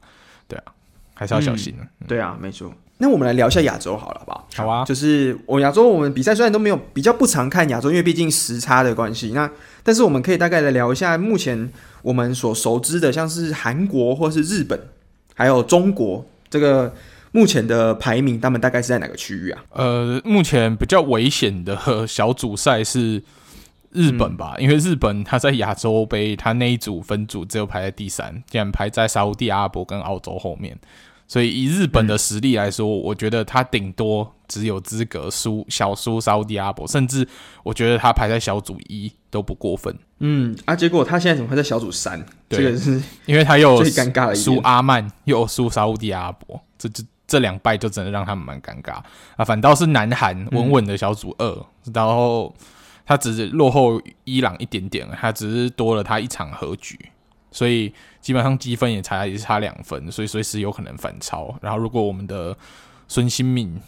对啊，还是要小心、对啊，没错。那我们来聊一下亚洲好了，好不好？好啊，就是我亚洲，我们比赛虽然都没有比较不常看亚洲，因为毕竟时差的关系。那但是我们可以大概来聊一下目前我们所熟知的，像是韩国或是日本，还有中国这个目前的排名，他们大概是在哪个区域啊？呃，目前比较危险的小组赛是日本吧，嗯、因为日本他在亚洲杯，他那一组分组只有排在第三，竟然排在沙乌地阿拉伯跟澳洲后面。所以以日本的实力来说，嗯、我觉得他顶多只有资格输小输沙乌地阿拉伯，甚至我觉得他排在小组一都不过分。嗯啊，结果他现在怎么会在小组三？对这个是因为他又最尴尬的输阿曼，又输沙乌地阿拉伯，这这这两败就真的让他们蛮尴尬啊。反倒是南韩稳稳的小组二，然后他只是落后伊朗一点点，他只是多了他一场和局。所以基本上积分也才也是差两分，所以随时有可能反超。然后如果我们的孙兴慜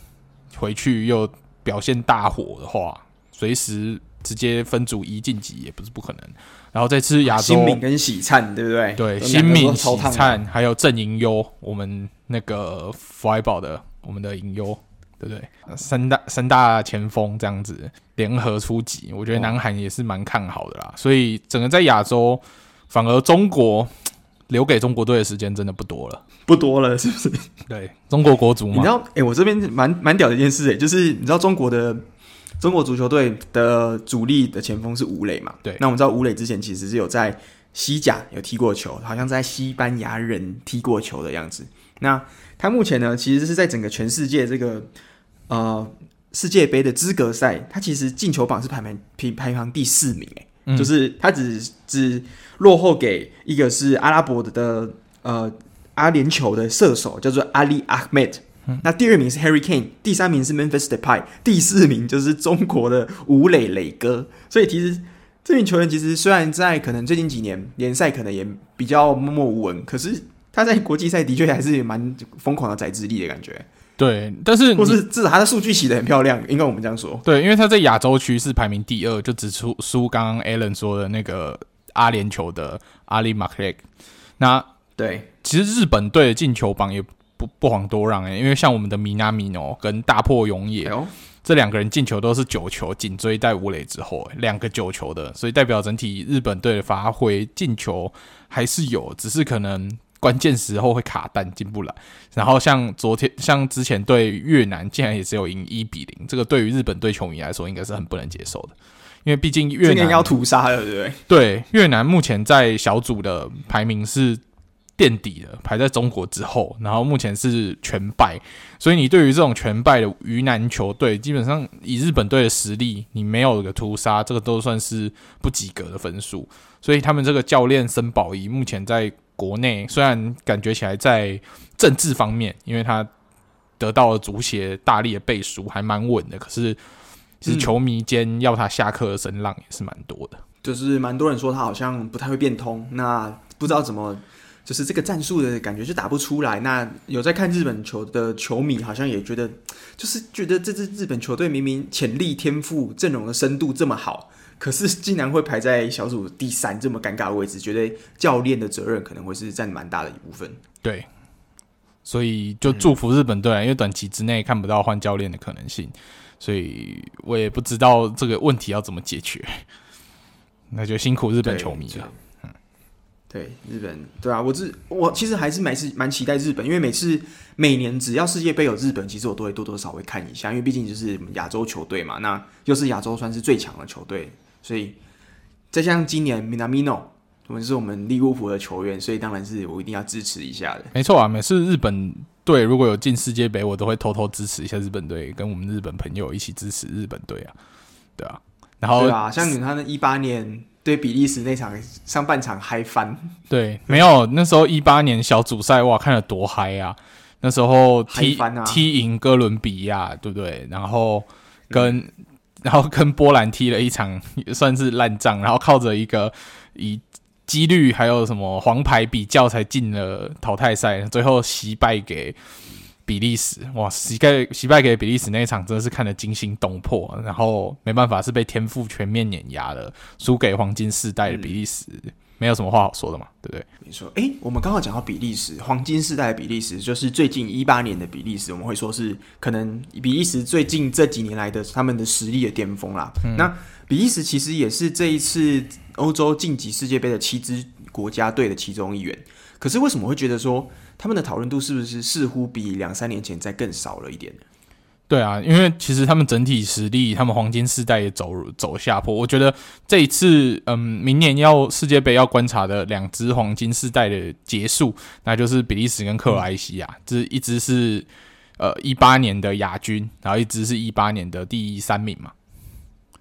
回去又表现大火的话，随时直接分组一晋级也不是不可能。然后这次亚洲，兴慜跟喜灿对不对？对，兴慜、喜灿还有郑银优，我们那个福爱宝的我们的银优，对不对？三大三大前锋这样子联合出击，我觉得南韩也是蛮看好的啦。所以整个在亚洲。反而中国留给中国队的时间真的不多了，不多了，是不是？对，中国国足嘛。你知道，哎、欸，我这边蛮蛮屌的一件事，哎，就是你知道中国的中国足球队的主力的前锋是吴磊嘛？对。那我们知道吴磊之前其实是有在西甲有踢过球，好像在西班牙人踢过球的样子。那他目前呢，其实是在整个全世界这个呃世界杯的资格赛，他其实进球榜是排名排排行第四名，哎。就是他只只落后给一个是阿拉伯的的呃阿联酋的射手叫做阿里阿麦特，那第二名是 Harry Kane，第三名是 Memphis Depay，第四名就是中国的吴磊磊哥。所以其实这名球员其实虽然在可能最近几年联赛可能也比较默默无闻，可是他在国际赛的确还是蛮疯狂的宰制力的感觉。对，但是或是至少他的数据写的很漂亮，应该我们这样说。对，因为他在亚洲区是排名第二，就只输输刚刚 Alan 说的那个阿联酋的阿里马克雷。那对，其实日本队的进球榜也不不遑多让诶、欸，因为像我们的米纳米诺跟大破永野、这两个人进球都是九球，紧追在吴磊之后、欸，两个九球的，所以代表整体日本队的发挥进球还是有，只是可能。关键时候会卡弹进不来，然后像昨天、像之前对越南，竟然也只有赢一比零，这个对于日本队球迷来说应该是很不能接受的，因为毕竟越南要屠杀了，对不对？对，越南目前在小组的排名是垫底的，排在中国之后，然后目前是全败，所以你对于这种全败的鱼腩球队，基本上以日本队的实力，你没有个屠杀，这个都算是不及格的分数，所以他们这个教练森保一目前在。国内虽然感觉起来在政治方面，因为他得到了足协大力的背书，还蛮稳的。可是，其实球迷间要他下课的声浪也是蛮多的。就是蛮多人说他好像不太会变通，那不知道怎么，就是这个战术的感觉就打不出来。那有在看日本球的球迷好像也觉得，就是觉得这支日本球队明明潜力、天赋、阵容的深度这么好。可是竟然会排在小组第三这么尴尬的位置，觉得教练的责任可能会是占蛮大的一部分。对，所以就祝福日本队，因为短期之内看不到换教练的可能性，所以我也不知道这个问题要怎么解决。那就辛苦日本球迷了。对日本，对啊，我自我其实还是蛮是蛮期待日本，因为每次每年只要世界杯有日本，其实我都会多多少少会看一下，因为毕竟就是亚洲球队嘛，那又是亚洲算是最强的球队，所以再像今年 Minamino，我们是我们利物浦的球员，所以当然是我一定要支持一下的。没错啊，每次日本队如果有进世界杯，我都会偷偷支持一下日本队，跟我们日本朋友一起支持日本队啊，对啊，然后对啊，像你看那一八年。对比利时那场上半场嗨翻，对，没有那时候一八年小组赛哇，看了多嗨啊！那时候踢、啊、踢赢哥伦比亚，对不对？然后跟、嗯、[laughs] 然后跟波兰踢了一场算是烂仗，然后靠着一个以几率还有什么黄牌比较才进了淘汰赛，最后惜败给。比利时哇，惜败惜败给比利时那一场真的是看得惊心动魄，然后没办法是被天赋全面碾压了，输给黄金世代的比利时，嗯、没有什么话好说的嘛，对不对？没错。哎、欸，我们刚好讲到比利时黄金世代的比利时，就是最近一八年的比利时，我们会说是可能比利时最近这几年来的他们的实力的巅峰啦。嗯、那比利时其实也是这一次欧洲晋级世界杯的七支国家队的其中一员。可是为什么会觉得说他们的讨论度是不是似乎比两三年前再更少了一点呢？对啊，因为其实他们整体实力，他们黄金世代也走走下坡。我觉得这一次，嗯，明年要世界杯要观察的两支黄金世代的结束，那就是比利时跟克罗埃西亚，这、嗯、一支是呃一八年的亚军，然后一支是一八年的第三名嘛。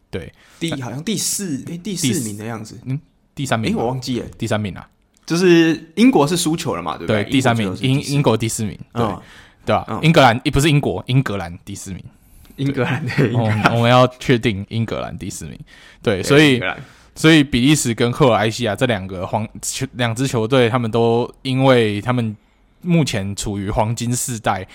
对，第好像第四诶，第四名的样子，嗯，第三名，诶，我忘记了，第三名啊，就是英国是输球了嘛，对不对？对，第三名，英英国第四名，对。嗯对吧？嗯、英格兰也不是英国，英格兰第四名。英格兰对，[laughs] 我们我们要确定英格兰第四名。对，对所以所以比利时跟克罗埃西亚这两个黄球两支球队，他们都因为他们目前处于黄金世代，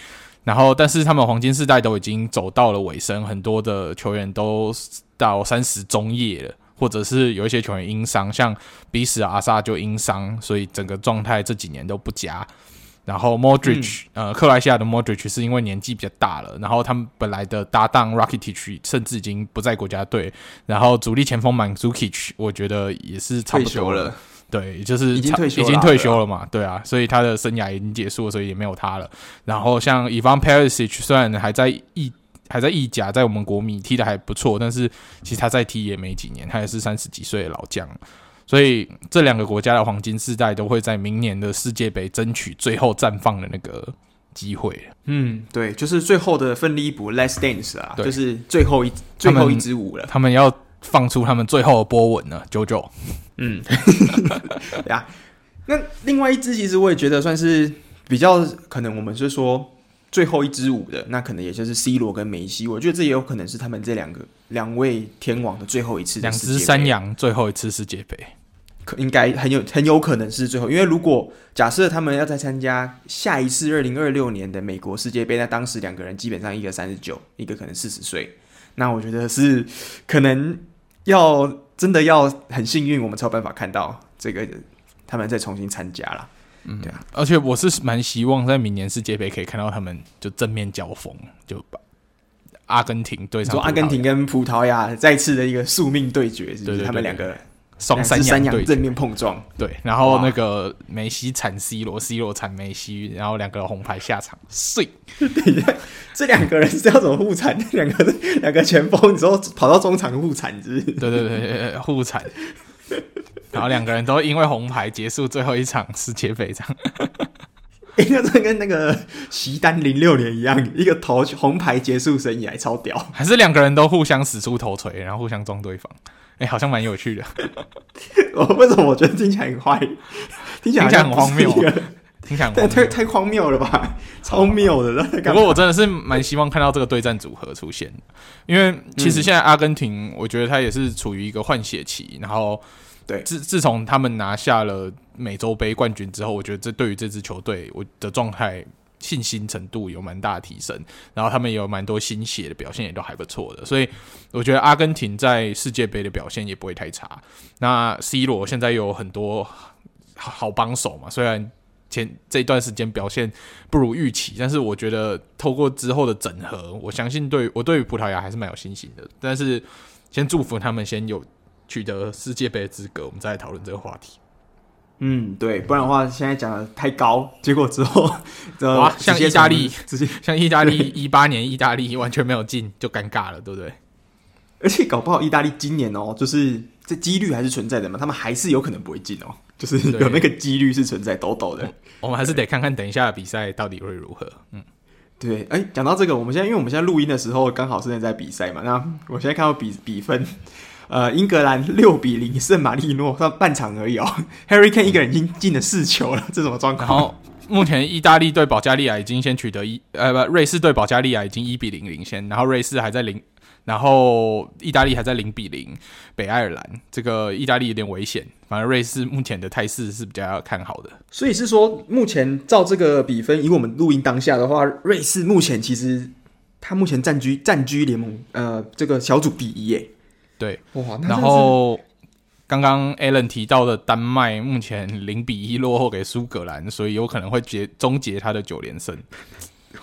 然后但是他们黄金世代都已经走到了尾声，很多的球员都到三十中叶了，或者是有一些球员因伤，像比利时阿萨就因伤，所以整个状态这几年都不佳。然后 Modric，、嗯、呃，克罗埃西亚的 Modric 是因为年纪比较大了，然后他们本来的搭档 Rakitic 甚至已经不在国家队，然后主力前锋 Mandzukic 我觉得也是差不多了，对，就是已经退休了，已经退休了嘛，对啊，所以他的生涯已经结束了，所以也没有他了。然后像 Ivan Perisic 虽然还在意还在意甲，在我们国米踢的还不错，但是其实他再踢也没几年，他也是三十几岁的老将。所以这两个国家的黄金世代都会在明年的世界杯争取最后绽放的那个机会。嗯，对，就是最后的奋力一搏 Last Dance 啊，就是最后一最后一支舞了。他们要放出他们最后的波纹了，九九。嗯，[laughs] 对啊。那另外一支其实我也觉得算是比较可能，我们是说最后一支舞的，那可能也就是 C 罗跟梅西。我觉得这也有可能是他们这两个两位天王的最后一次，两只山羊最后一次世界杯。可应该很有很有可能是最后，因为如果假设他们要再参加下一次二零二六年的美国世界杯，那当时两个人基本上一个三十九，一个可能四十岁，那我觉得是可能要真的要很幸运，我们才有办法看到这个他们再重新参加了。嗯，对啊，而且我是蛮希望在明年世界杯可以看到他们就正面交锋，就把阿根廷对上，说阿根廷跟葡萄牙再次的一个宿命对决，是不是？他们两个。双三羊正面碰撞，对，然后那个梅西铲 C 罗，C 罗铲梅西，然后两个红牌下场，碎。[laughs] 这两个人是要怎么互铲？[laughs] 两个两个前锋，你说跑到中场互铲，是？对对对，互残。[laughs] 然后两个人都因为红牌结束最后一场世界杯，这 [laughs] 样。应该是跟那个席丹零六年一样，一个头红牌结束生涯，超屌。还是两个人都互相使出头锤，然后互相撞对方。哎、欸，好像蛮有趣的。[laughs] 我为什么我觉得听起来很坏？听起来很荒谬，听起来太太荒谬了吧？[laughs] 超谬的。不过我真的是蛮希望看到这个对战组合出现，因为其实现在阿根廷，我觉得他也是处于一个换血期。然后，对，自自从他们拿下了美洲杯冠军之后，我觉得这对于这支球队我的状态。信心程度有蛮大的提升，然后他们也有蛮多新血的表现，也都还不错的，所以我觉得阿根廷在世界杯的表现也不会太差。那 C 罗现在有很多好帮手嘛，虽然前这一段时间表现不如预期，但是我觉得透过之后的整合，我相信对我对于葡萄牙还是蛮有信心的。但是先祝福他们先有取得世界杯的资格，我们再来讨论这个话题。嗯，对，不然的话，现在讲的太高，结果之后，哇，[laughs] 像意大利，直接像意大利一八年，意大利完全没有进，就尴尬了，对不对？而且搞不好意大利今年哦，就是这几率还是存在的嘛，他们还是有可能不会进哦，就是有那个几率是存在，抖抖的。我们还是得看看等一下的比赛到底会如何。嗯，对，哎，讲到这个，我们现在因为我们现在录音的时候刚好是在比赛嘛，那我现在看到比比分。[laughs] 呃，英格兰六比零胜马利诺，上半场而已哦。[laughs] Harry Kane 一个人已经进了四球了，[laughs] 这什么状况？然后目前意大利对保加利亚已经先取得一，呃不，瑞士对保加利亚已经一比零领先，然后瑞士还在零，然后意大利还在零比零。北爱尔兰这个意大利有点危险，反而瑞士目前的态势是比较看好的。所以是说，目前照这个比分，以我们录音当下的话，瑞士目前其实他目前占据占据联盟呃这个小组第一耶。对，哇然后刚刚 Alan 提到的丹麦目前零比一落后给苏格兰，所以有可能会结终结他的九连胜。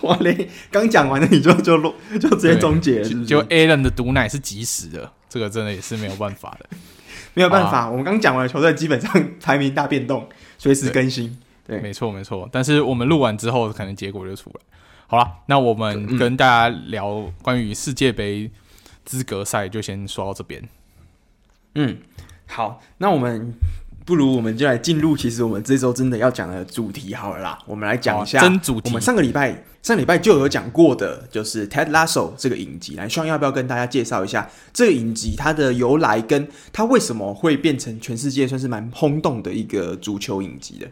哇嘞！刚讲完了你就就落就直接终结了是是？就 Alan 的毒奶是及时的，这个真的也是没有办法的，[laughs] 没有办法。啊、我们刚讲完了球队基本上 [laughs] 排名大变动，随时更新。对，对没错没错。但是我们录完之后，可能结果就出来。好了，那我们跟大家聊关于世界杯资格赛，就先说到这边。嗯，好，那我们。不如我们就来进入，其实我们这周真的要讲的主题好了啦。我们来讲一下真主题。我们上个礼拜上礼拜就有讲过的，就是 Ted Lasso 这个影集。来，希望要不要跟大家介绍一下这个影集它的由来，跟它为什么会变成全世界算是蛮轰动的一个足球影集的？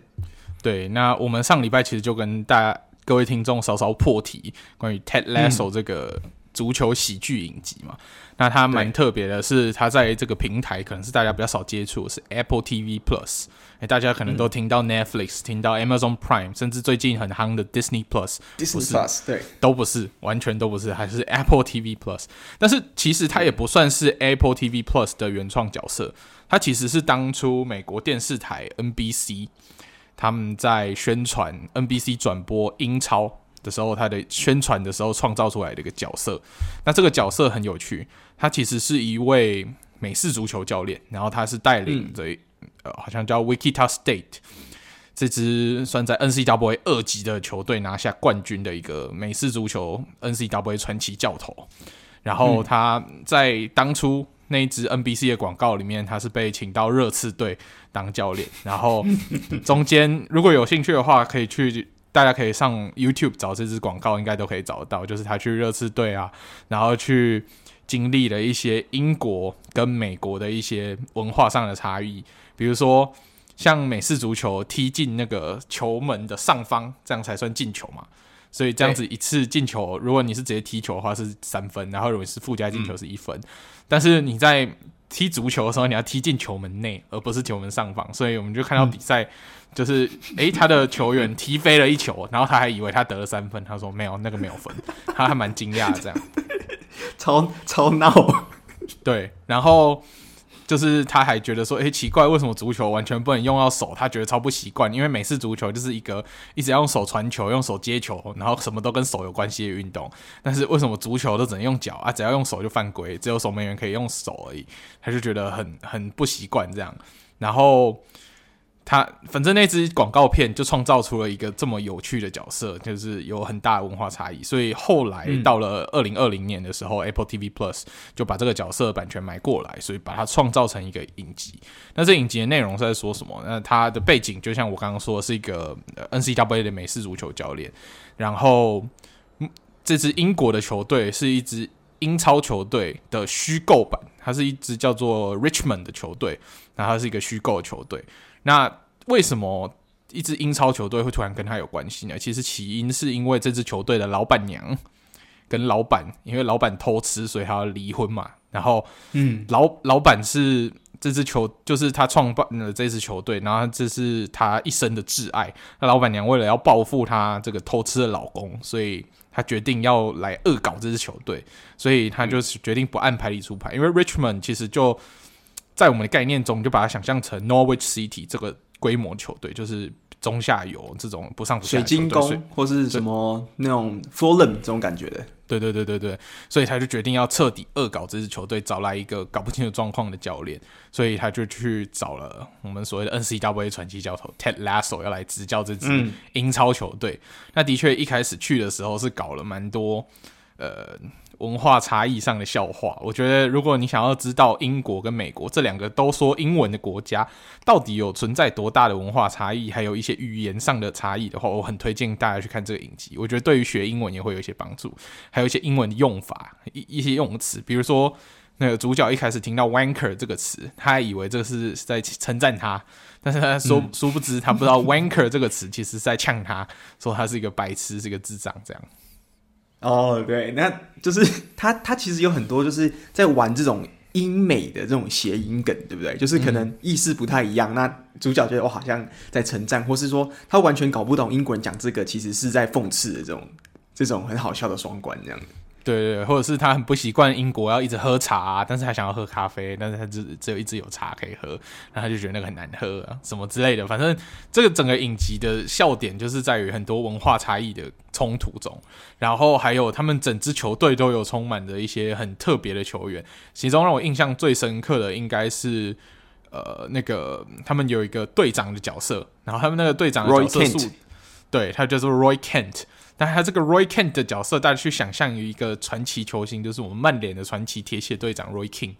对，那我们上礼拜其实就跟大家各位听众稍稍破题，关于 Ted Lasso 这个足球喜剧影集嘛。嗯那它蛮特别的是，它在这个平台可能是大家比较少接触，是 Apple TV Plus。哎，大家可能都听到 Netflix，、嗯、听到 Amazon Prime，甚至最近很夯的 Disney Plus，Disney Plus，对，都不是，完全都不是，还是 Apple TV Plus。但是其实它也不算是 Apple TV Plus 的原创角色，它其实是当初美国电视台 NBC 他们在宣传 NBC 转播英超的时候，他的宣传的时候创造出来的一个角色。那这个角色很有趣。他其实是一位美式足球教练，然后他是带领着、嗯、呃，好像叫 Wichita State 这支算在 NCAA 二级的球队拿下冠军的一个美式足球 NCAA 传奇教头。然后他在当初那一支 NBC 的广告里面，他是被请到热刺队当教练。然后中间如果有兴趣的话，可以去大家可以上 YouTube 找这支广告，应该都可以找得到。就是他去热刺队啊，然后去。经历了一些英国跟美国的一些文化上的差异，比如说像美式足球踢进那个球门的上方，这样才算进球嘛。所以这样子一次进球，如果你是直接踢球的话是三分，然后如果是附加进球是一分。但是你在踢足球的时候，你要踢进球门内，而不是球门上方。所以我们就看到比赛，就是诶，他的球员踢飞了一球，然后他还以为他得了三分，他说没有，那个没有分，[laughs] 他还蛮惊讶的这样。[laughs] 超超闹，[laughs] 对，然后就是他还觉得说，哎，奇怪，为什么足球完全不能用到手？他觉得超不习惯，因为美式足球就是一个一直要用手传球、用手接球，然后什么都跟手有关系的运动。但是为什么足球都只能用脚啊？只要用手就犯规，只有守门员可以用手而已，他就觉得很很不习惯这样。然后。他反正那支广告片就创造出了一个这么有趣的角色，就是有很大的文化差异。所以后来到了二零二零年的时候，嗯，Apple TV Plus 就把这个角色的版权买过来，所以把它创造成一个影集。那这影集的内容是在说什么？那它的背景就像我刚刚说的，是一个 NCAA 的美式足球教练。然后这支英国的球队是一支英超球队的虚构版，它是一支叫做 Richmond 的球队，那它是一个虚构的球队。那为什么一支英超球队会突然跟他有关系呢？其实起因是因为这支球队的老板娘跟老板，因为老板偷吃，所以他要离婚嘛。然后，嗯，老老板是这支球，就是他创办了这支球队，然后这是他一生的挚爱。那老板娘为了要报复他这个偷吃的老公，所以他决定要来恶搞这支球队，所以他就是决定不按牌理出牌。因为 Richmond 其实就。在我们的概念中，就把它想象成 Norwich City 这个规模球队，就是中下游这种不上不下的，水晶宫或是什么那种 Fulham 这种感觉的。对对对对对，所以他就决定要彻底恶搞这支球队，找来一个搞不清楚状况的教练，所以他就去找了我们所谓的 NCAA 传奇教头 Ted Lasso 要来执教这支英超球队。嗯、那的确一开始去的时候是搞了蛮多呃。文化差异上的笑话，我觉得如果你想要知道英国跟美国这两个都说英文的国家到底有存在多大的文化差异，还有一些语言上的差异的话，我很推荐大家去看这个影集。我觉得对于学英文也会有一些帮助，还有一些英文的用法，一一些用词，比如说那个主角一开始听到 wanker 这个词，他还以为这是在称赞他，但是他说、嗯、殊不知他不知道 wanker 这个词其实是在呛他，说他是一个白痴，是一个智障这样。哦，对，那就是他，他其实有很多就是在玩这种英美的这种谐音梗，对不对？就是可能意思不太一样。嗯、那主角觉得我好像在称赞，或是说他完全搞不懂英国人讲这个其实是在讽刺的这种这种很好笑的双关这样。对对对，或者是他很不习惯英国要一直喝茶，啊，但是他想要喝咖啡，但是他只只有一直有茶可以喝，然后他就觉得那个很难喝啊，什么之类的。反正这个整个影集的笑点就是在于很多文化差异的冲突中，然后还有他们整支球队都有充满着一些很特别的球员。其中让我印象最深刻的应该是呃那个他们有一个队长的角色，然后他们那个队长的角色是，对，他叫做 Roy Kent。但他这个 Roy Kent 的角色，大家去想象于一个传奇球星，就是我们曼联的传奇铁血队长 Roy King。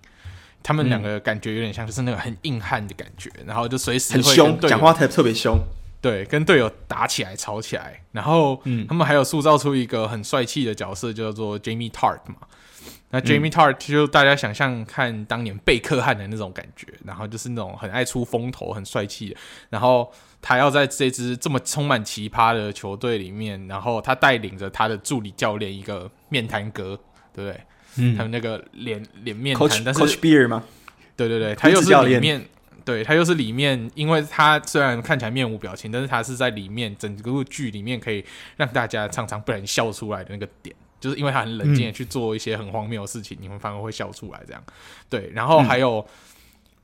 他们两个感觉有点像，就是那个很硬汉的感觉，然后就随时很凶，讲话特特别凶。对，跟队友打起来、吵起来。然后，他们还有塑造出一个很帅气的角色，叫做 Jamie Tartt 嘛。那 Jamie Tartt 就大家想象看当年贝克汉的那种感觉，然后就是那种很爱出风头、很帅气的。然后。他要在这支这么充满奇葩的球队里面，然后他带领着他的助理教练一个面谈哥，对不对？嗯，他们那个脸脸面瘫，但是 Coach Beard 吗？对对对，他又是里面，对他又是里面，因为他虽然看起来面无表情，但是他是在里面整个剧里面可以让大家常常不然笑出来的那个点，就是因为他很冷静的去做一些很荒谬的事情，嗯、你们反而会笑出来这样。对，然后还有、嗯、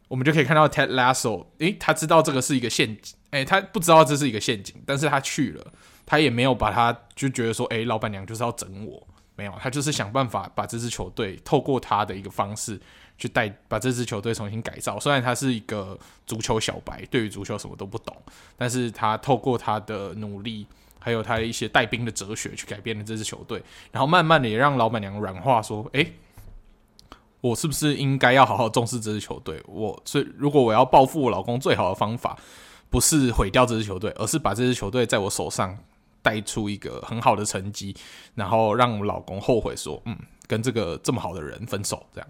我们就可以看到 Ted Lasso，诶，他知道这个是一个陷阱。哎、他不知道这是一个陷阱，但是他去了，他也没有把他就觉得说，哎、老板娘就是要整我，没有，他就是想办法把这支球队透过他的一个方式去带，把这支球队重新改造。虽然他是一个足球小白，对于足球什么都不懂，但是他透过他的努力，还有他的一些带兵的哲学，去改变了这支球队，然后慢慢的也让老板娘软化，说，哎、我是不是应该要好好重视这支球队？我所以如果我要报复我老公，最好的方法。不是毁掉这支球队，而是把这支球队在我手上带出一个很好的成绩，然后让我老公后悔说，嗯，跟这个这么好的人分手，这样。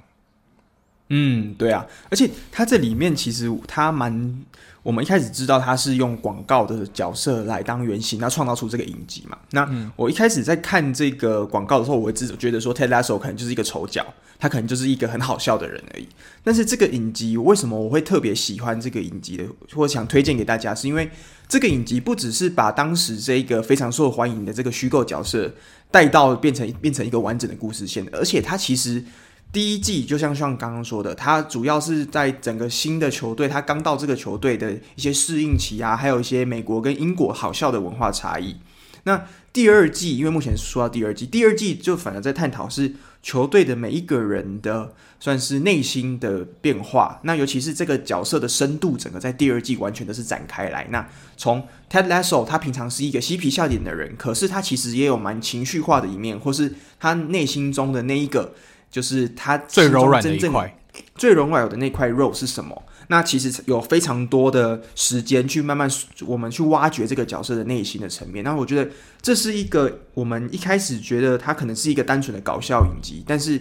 嗯，对啊，而且他这里面其实他蛮，我们一开始知道他是用广告的角色来当原型，那创造出这个影集嘛。那我一开始在看这个广告的时候，我会只觉得说 Ted Lasso 可能就是一个丑角，他可能就是一个很好笑的人而已。但是这个影集为什么我会特别喜欢这个影集的，或想推荐给大家，是因为这个影集不只是把当时这个非常受欢迎的这个虚构角色带到变成变成一个完整的故事线，而且它其实。第一季就像像刚刚说的，他主要是在整个新的球队，他刚到这个球队的一些适应期啊，还有一些美国跟英国好笑的文化差异。那第二季，因为目前说到第二季，第二季就反而在探讨是球队的每一个人的算是内心的变化。那尤其是这个角色的深度，整个在第二季完全都是展开来。那从 Ted Lasso，他平常是一个嬉皮笑脸的人，可是他其实也有蛮情绪化的一面，或是他内心中的那一个。就是他最柔软的一块，最柔软的那块肉是什么？那其实有非常多的时间去慢慢我们去挖掘这个角色的内心的层面。那我觉得这是一个我们一开始觉得它可能是一个单纯的搞笑影集，但是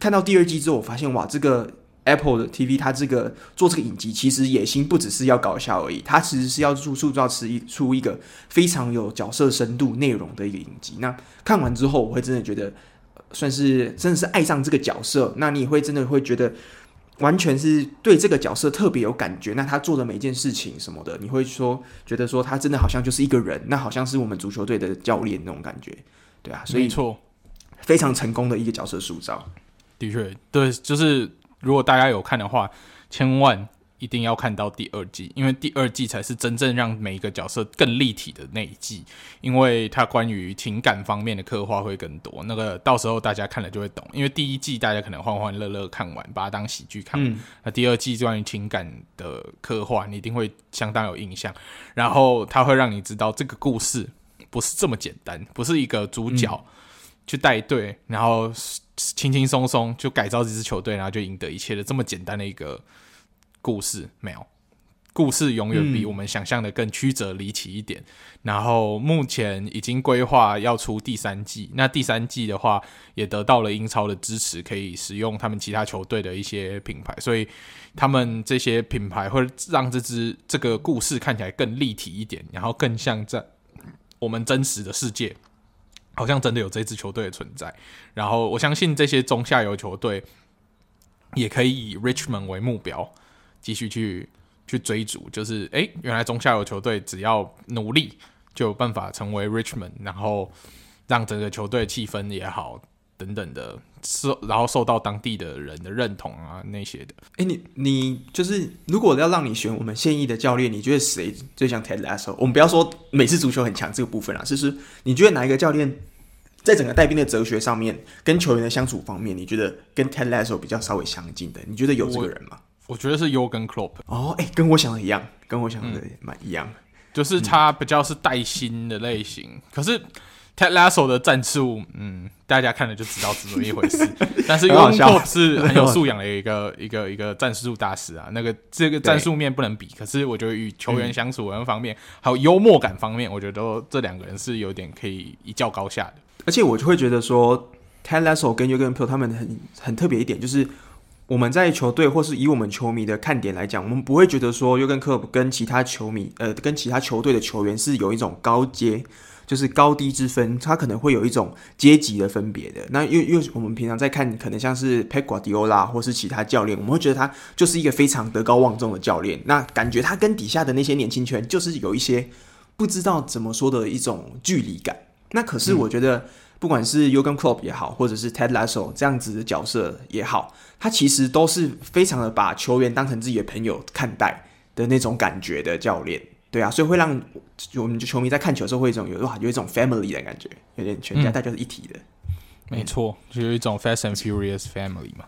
看到第二季之后，我发现哇，这个 Apple 的 TV 它这个做这个影集，其实野心不只是要搞笑而已，它其实是要塑塑造出一出一个非常有角色深度内容的一个影集。那看完之后，我会真的觉得。算是真的是爱上这个角色，那你会真的会觉得完全是对这个角色特别有感觉。那他做的每一件事情什么的，你会说觉得说他真的好像就是一个人，那好像是我们足球队的教练那种感觉，对啊，所以错，非常成功的一个角色塑造。的确，对，就是如果大家有看的话，千万。一定要看到第二季，因为第二季才是真正让每一个角色更立体的那一季，因为它关于情感方面的刻画会更多。那个到时候大家看了就会懂，因为第一季大家可能欢欢乐乐看完，把它当喜剧看完。那、嗯、第二季关于情感的刻画，你一定会相当有印象。然后它会让你知道这个故事不是这么简单，不是一个主角去带队，然后轻轻松松就改造这支球队，然后就赢得一切的这么简单的一个。故事没有，故事永远比我们想象的更曲折离奇一点。嗯、然后目前已经规划要出第三季，那第三季的话也得到了英超的支持，可以使用他们其他球队的一些品牌，所以他们这些品牌会让这支这个故事看起来更立体一点，然后更像在我们真实的世界，好像真的有这支球队的存在。然后我相信这些中下游球队也可以以 Richmond 为目标。继续去去追逐，就是诶，原来中下游球队只要努力就有办法成为 Richmond，然后让整个球队气氛也好，等等的，受然后受到当地的人的认同啊那些的。哎、你你就是如果要让你选我们现役的教练，你觉得谁最像 Ted Lasso？我们不要说美式足球很强这个部分啊，就是你觉得哪一个教练在整个带兵的哲学上面，跟球员的相处方面，你觉得跟 Ted Lasso 比较稍微相近的？你觉得有这个人吗？我，我觉得是 Jurgen Klopp。哦，哎、欸，跟我想的一样，跟我想的蛮一样。就是他比较是带薪的类型，嗯、可是 Ted Lasso 的战术，嗯，大家看了就知道是怎么一回事。[laughs] 但是 Klopp 是很有素养的一个一个一个战术大师啊，那个这个战术面不能比。可是我觉得与球员相处的方面，嗯、还有幽默感方面，我觉得这两个人是有点可以一较高下的。而且我就会觉得说，Ted Lasso 跟 Jurgen Klopp 他们很很特别一点，就是。我们在球队或是以我们球迷的看点来讲，我们不会觉得说约根克跟其他球迷，呃，跟其他球队的球员是有一种高阶，就是高低之分，他可能会有一种阶级的分别的。那因为因为我们平常在看，可能像是 Pep Guardiola 或是其他教练，我们会觉得他就是一个非常德高望重的教练，那感觉他跟底下的那些年轻球员就是有一些不知道怎么说的一种距离感。那可是我觉得。嗯不管是 Jurgen Klopp 也好，或者是 Ted Lasso 这样子的角色也好，他其实都是非常的把球员当成自己的朋友看待的那种感觉的教练，对啊，所以会让我们球迷在看球的时候会有一种有哇有一种 family 的感觉，有点全家大家是一体的，嗯、没错，就有一种 Fast and Furious family 嘛。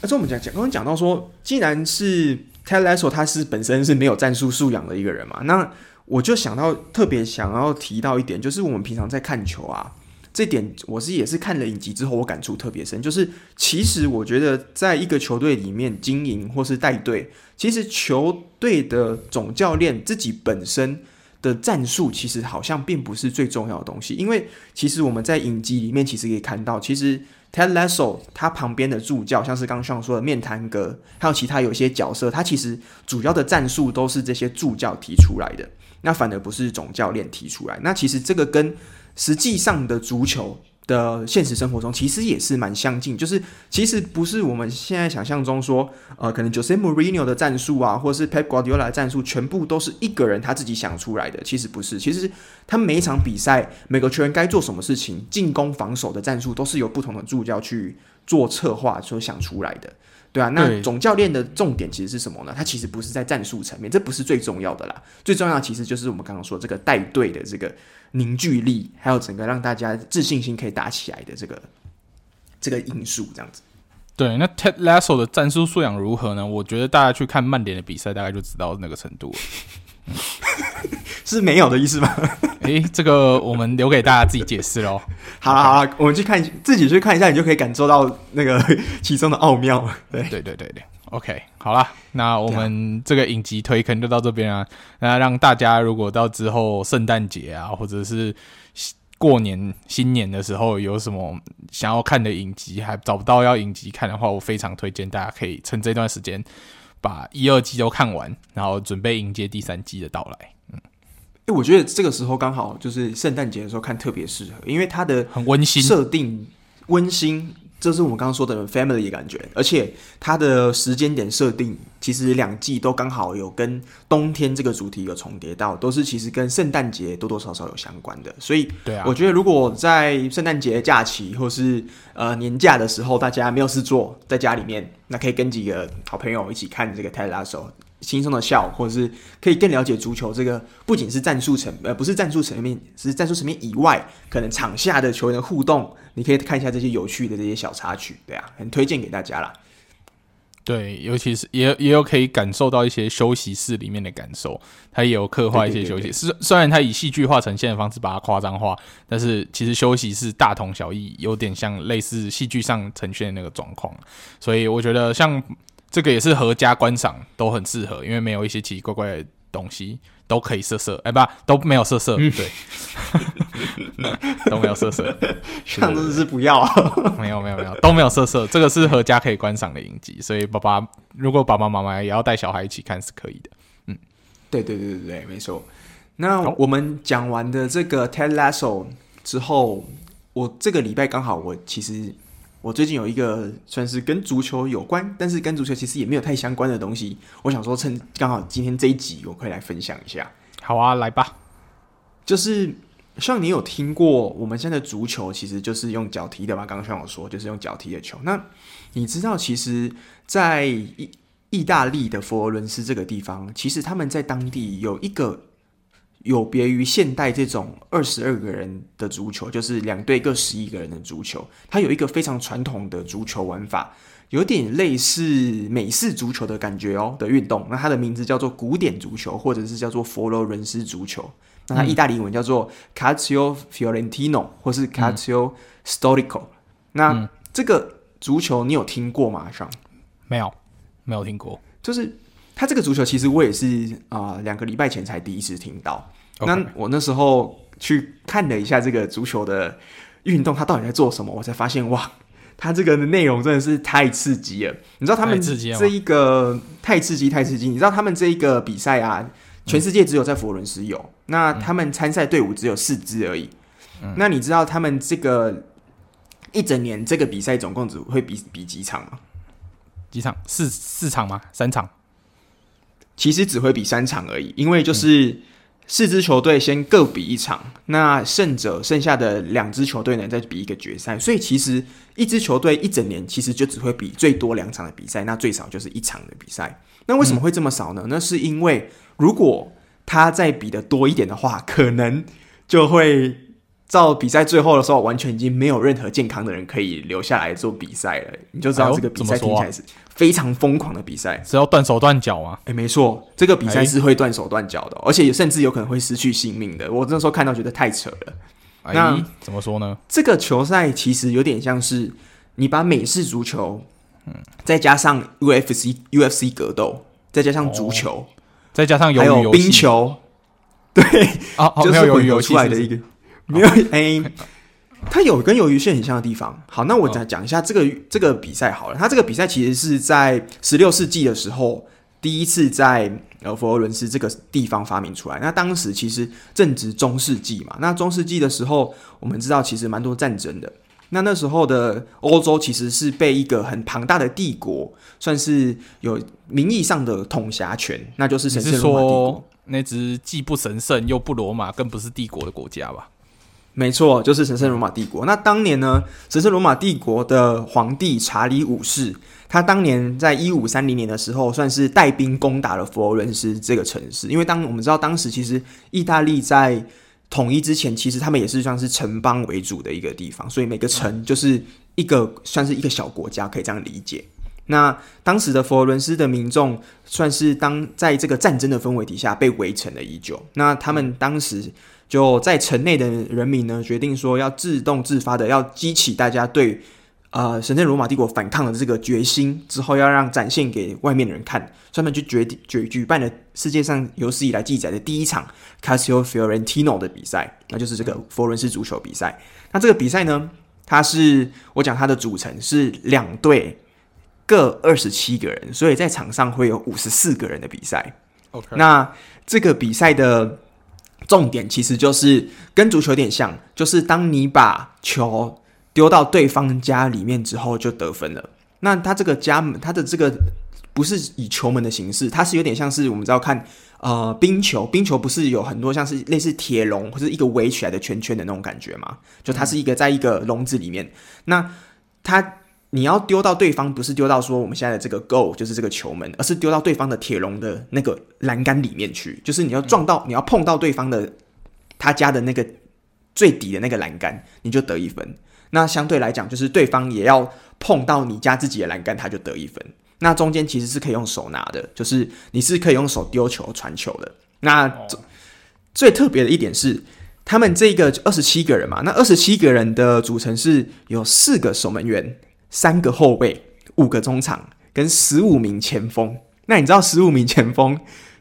而且我们讲讲刚刚讲到说，既然是 Ted Lasso 他是本身是没有战术素养的一个人嘛，那我就想到特别想要提到一点，就是我们平常在看球啊。这点我是也是看了影集之后，我感触特别深。就是其实我觉得，在一个球队里面经营或是带队，其实球队的总教练自己本身的战术，其实好像并不是最重要的东西。因为其实我们在影集里面其实可以看到，其实 Ted Lasso 他旁边的助教，像是刚刚说的面谈哥，还有其他有些角色，他其实主要的战术都是这些助教提出来的，那反而不是总教练提出来。那其实这个跟实际上的足球的现实生活中，其实也是蛮相近。就是其实不是我们现在想象中说，呃，可能 Jose Mourinho 的战术啊，或是 Pep Guardiola 的战术，全部都是一个人他自己想出来的。其实不是，其实他每一场比赛，每个球员该做什么事情，进攻、防守的战术，都是由不同的助教去做策划所想出来的。对啊，那总教练的重点其实是什么呢？他其实不是在战术层面，这不是最重要的啦。最重要的其实就是我们刚刚说这个带队的这个凝聚力，还有整个让大家自信心可以打起来的这个这个因素，这样子。对，那 Ted Lasso 的战术素养如何呢？我觉得大家去看曼联的比赛，大概就知道那个程度了。[laughs] 是没有的意思吗？[laughs] 诶、欸，这个我们留给大家自己解释喽。好了好了，我们去看，自己去看一下，你就可以感受到那个 [laughs] 其中的奥妙。对对对对对，OK，好了，那我们这个影集推坑就到这边啊。那让大家如果到之后圣诞节啊，或者是过年新年的时候有什么想要看的影集，还找不到要影集看的话，我非常推荐大家可以趁这段时间。把一二季都看完，然后准备迎接第三季的到来。嗯，哎、欸，我觉得这个时候刚好就是圣诞节的时候看特别适合，因为它的很温馨，设定温馨。这是我们刚刚说的 family 的感觉，而且它的时间点设定，其实两季都刚好有跟冬天这个主题有重叠到，都是其实跟圣诞节多多少少有相关的。所以，对啊，我觉得如果在圣诞节假期或是呃年假的时候，大家没有事做，在家里面，那可以跟几个好朋友一起看这个 Ted Lasso。轻松的笑，或者是可以更了解足球这个，不仅是战术层，呃，不是战术层面，是战术层面以外，可能场下的球员的互动，你可以看一下这些有趣的这些小插曲，对啊，很推荐给大家啦。对，尤其是也也有可以感受到一些休息室里面的感受，他也有刻画一些休息室，虽虽然他以戏剧化呈现的方式把它夸张化，但是其实休息室大同小异，有点像类似戏剧上呈现的那个状况，所以我觉得像。这个也是合家观赏，都很适合，因为没有一些奇奇怪怪的东西，都可以色色，哎，不，都没有色色，嗯、对，都没有色色，[laughs] 上次是不要、啊，没有没有没有，都没有色色，这个是合家可以观赏的影集，所以爸爸如果爸爸妈妈也要带小孩一起看是可以的，嗯，对对对对对，没错。那我们讲完的这个 Ted Lasso 之后，我这个礼拜刚好我其实。我最近有一个算是跟足球有关，但是跟足球其实也没有太相关的东西。我想说，趁刚好今天这一集，我可以来分享一下。好啊，来吧。就是像你有听过我们现在的足球其实就是用脚踢的吧？刚刚像我说，就是用脚踢的球。那你知道，其实，在意意大利的佛罗伦斯这个地方，其实他们在当地有一个有别于现代这种二十二个人的足球，就是两队各十一个人的足球，它有一个非常传统的足球玩法，有点类似美式足球的感觉哦的运动。那它的名字叫做古典足球，或者是叫做佛罗伦斯足球。那它意大利文叫做 Calcio Fiorentino，或是 Calcio Storico。嗯、那这个足球你有听过吗？上没有，没有听过。就是它这个足球，其实我也是啊，两个礼拜前才第一次听到。那我那时候去看了一下这个足球的运动，它到底在做什么，我才发现哇，它这个内容真的是太刺激了。你知道他们这一个太刺激，太刺激！你知道他们这一个比赛啊？全世界只有在佛罗伦斯有，嗯、那他们参赛队伍只有四支而已。嗯、那你知道他们这个一整年这个比赛总共只会比比几场吗？几场？四四场吗？三场？其实只会比三场而已，因为就是四支球队先各比一场，那胜者剩下的两支球队呢再比一个决赛。所以其实一支球队一整年其实就只会比最多两场的比赛，那最少就是一场的比赛。那为什么会这么少呢？那是因为如果他再比的多一点的话，可能就会到比赛最后的时候，完全已经没有任何健康的人可以留下来做比赛了。你就知道这个比赛听起来是非常疯狂的比赛，是要断手断脚啊？哎，没错，这个比赛是会断手断脚的，而且甚至有可能会失去性命的。我那时候看到觉得太扯了。那怎么说呢？这个球赛其实有点像是你把美式足球，嗯，再加上 UFC UFC 格斗，再加上足球。哦再加上还有冰球，对啊，[laughs] 就是鱿鱼游出来的一个没有哎，它有跟鱿鱼线很像的地方。好，那我再讲一下这个这个比赛好了。它这个比赛其实是在十六世纪的时候第一次在呃佛罗伦斯这个地方发明出来。那当时其实正值中世纪嘛，那中世纪的时候我们知道其实蛮多战争的。那那时候的欧洲其实是被一个很庞大的帝国，算是有名义上的统辖权，那就是神圣罗马帝国。那只既不神圣又不罗马，更不是帝国的国家吧？没错，就是神圣罗马帝国。那当年呢，神圣罗马帝国的皇帝查理五世，他当年在一五三零年的时候，算是带兵攻打了佛罗伦斯这个城市。因为当我们知道，当时其实意大利在统一之前，其实他们也是算是城邦为主的一个地方，所以每个城就是一个算是一个小国家，可以这样理解。那当时的佛罗伦斯的民众，算是当在这个战争的氛围底下被围城了已久。那他们当时就在城内的人民呢，决定说要自动自发的要激起大家对。呃，神圣罗马帝国反抗的这个决心之后，要让展现给外面的人看，专门去决定举举办了世界上有史以来记载的第一场 Calcio Fiorentino 的比赛，那就是这个佛伦斯足球比赛。那这个比赛呢，它是我讲它的组成是两队各二十七个人，所以在场上会有五十四个人的比赛。OK，那这个比赛的重点其实就是跟足球有点像，就是当你把球。丢到对方家里面之后就得分了。那他这个家门，他的这个不是以球门的形式，它是有点像是我们知道看呃冰球，冰球不是有很多像是类似铁笼或者一个围起来的圈圈的那种感觉吗？就它是一个在一个笼子里面。那它你要丢到对方，不是丢到说我们现在的这个 goal 就是这个球门，而是丢到对方的铁笼的那个栏杆里面去，就是你要撞到，你要碰到对方的他家的那个最底的那个栏杆，你就得一分。那相对来讲，就是对方也要碰到你家自己的栏杆，他就得一分。那中间其实是可以用手拿的，就是你是可以用手丢球、传球的。那、哦、最特别的一点是，他们这个二十七个人嘛，那二十七个人的组成是有四个守门员、三个后卫、五个中场跟十五名前锋。那你知道十五名前锋？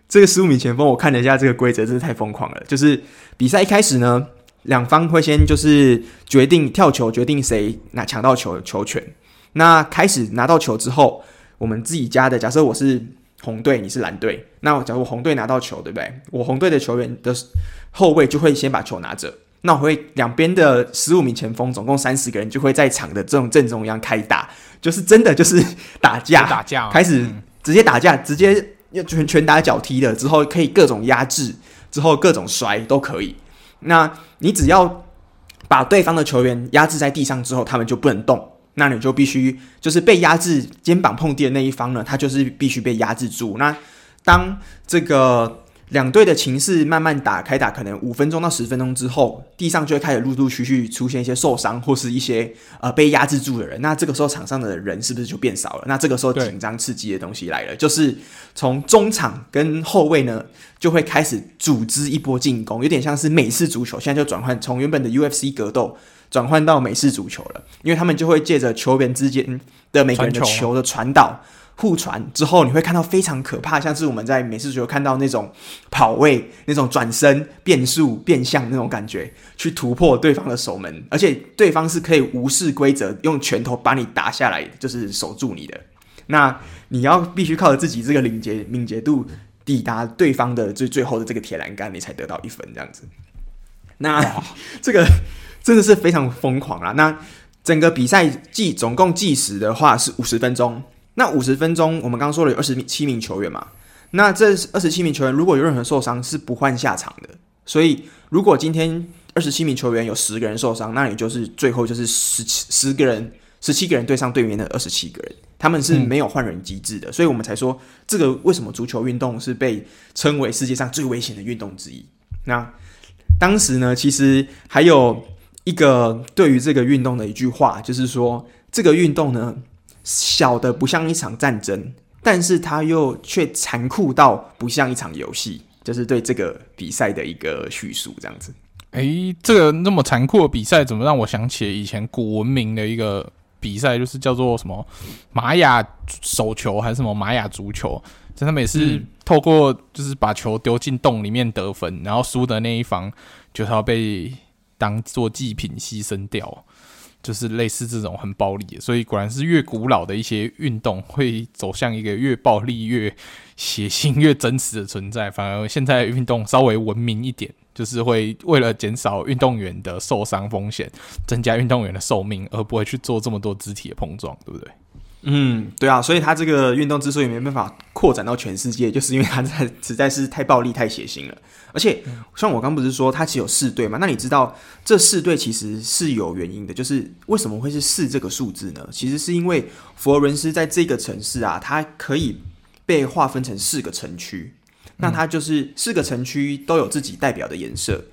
这个十五名前锋，我看了一下这个规则，真是太疯狂了。就是比赛一开始呢。两方会先就是决定跳球，决定谁拿抢到球球权。那开始拿到球之后，我们自己家的假设我是红队，你是蓝队。那假如红队拿到球，对不对？我红队的球员的后卫就会先把球拿着。那我会两边的十五名前锋，总共三十个人就会在场的这种阵中一样开打，就是真的就是打架，打架，开始直接打架，直接要拳拳打脚踢的，之后可以各种压制，之后各种摔都可以。那你只要把对方的球员压制在地上之后，他们就不能动。那你就必须就是被压制，肩膀碰地的那一方呢，他就是必须被压制住。那当这个。两队的情势慢慢打开打，可能五分钟到十分钟之后，地上就会开始陆陆续续出现一些受伤或是一些呃被压制住的人。那这个时候场上的人是不是就变少了？那这个时候紧张刺激的东西来了，就是从中场跟后卫呢就会开始组织一波进攻，有点像是美式足球，现在就转换从原本的 UFC 格斗转换到美式足球了，因为他们就会借着球员之间的每个人的球的传导。互传之后，你会看到非常可怕，像是我们在美式足球看到那种跑位、那种转身、变速、变向那种感觉，去突破对方的守门，而且对方是可以无视规则，用拳头把你打下来，就是守住你的。那你要必须靠着自己这个敏捷敏捷度抵达对方的最最后的这个铁栏杆，你才得到一分这样子。那这个真的是非常疯狂啊！那整个比赛计总共计时的话是五十分钟。那五十分钟，我们刚刚说了有二十七名球员嘛？那这二十七名球员如果有任何受伤，是不换下场的。所以，如果今天二十七名球员有十个人受伤，那你就是最后就是十七十个人，十七个人对上对面的二十七个人，他们是没有换人机制的。嗯。所以我们才说，这个为什么足球运动是被称为世界上最危险的运动之一？那当时呢，其实还有一个对于这个运动的一句话，就是说这个运动呢。小的不像一场战争，但是它又却残酷到不像一场游戏，就是对这个比赛的一个叙述，这样子。诶、欸，这个那么残酷的比赛，怎么让我想起以前古文明的一个比赛，就是叫做什么玛雅手球还是什么玛雅足球？就他们也是透过就是把球丢进洞里面得分，然后输的那一方就是要被当做祭品牺牲掉。就是类似这种很暴力，所以果然是越古老的一些运动会走向一个越暴力、越血腥、越真实的存在。反而现在运动稍微文明一点，就是会为了减少运动员的受伤风险，增加运动员的寿命，而不会去做这么多肢体的碰撞，对不对？嗯，对啊，所以他这个运动之所以没办法扩展到全世界，就是因为他在实在是太暴力、太血腥了。而且，像我刚不是说他其实有四队嘛？那你知道这四队其实是有原因的，就是为什么会是四这个数字呢？其实是因为佛罗伦斯在这个城市啊，它可以被划分成四个城区，那它就是四个城区都有自己代表的颜色。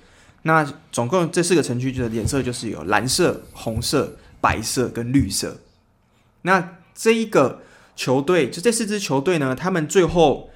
那总共这四个城区的颜色就是有蓝色、红色、白色跟绿色。那这一个球队，就这四支球队呢，他们最后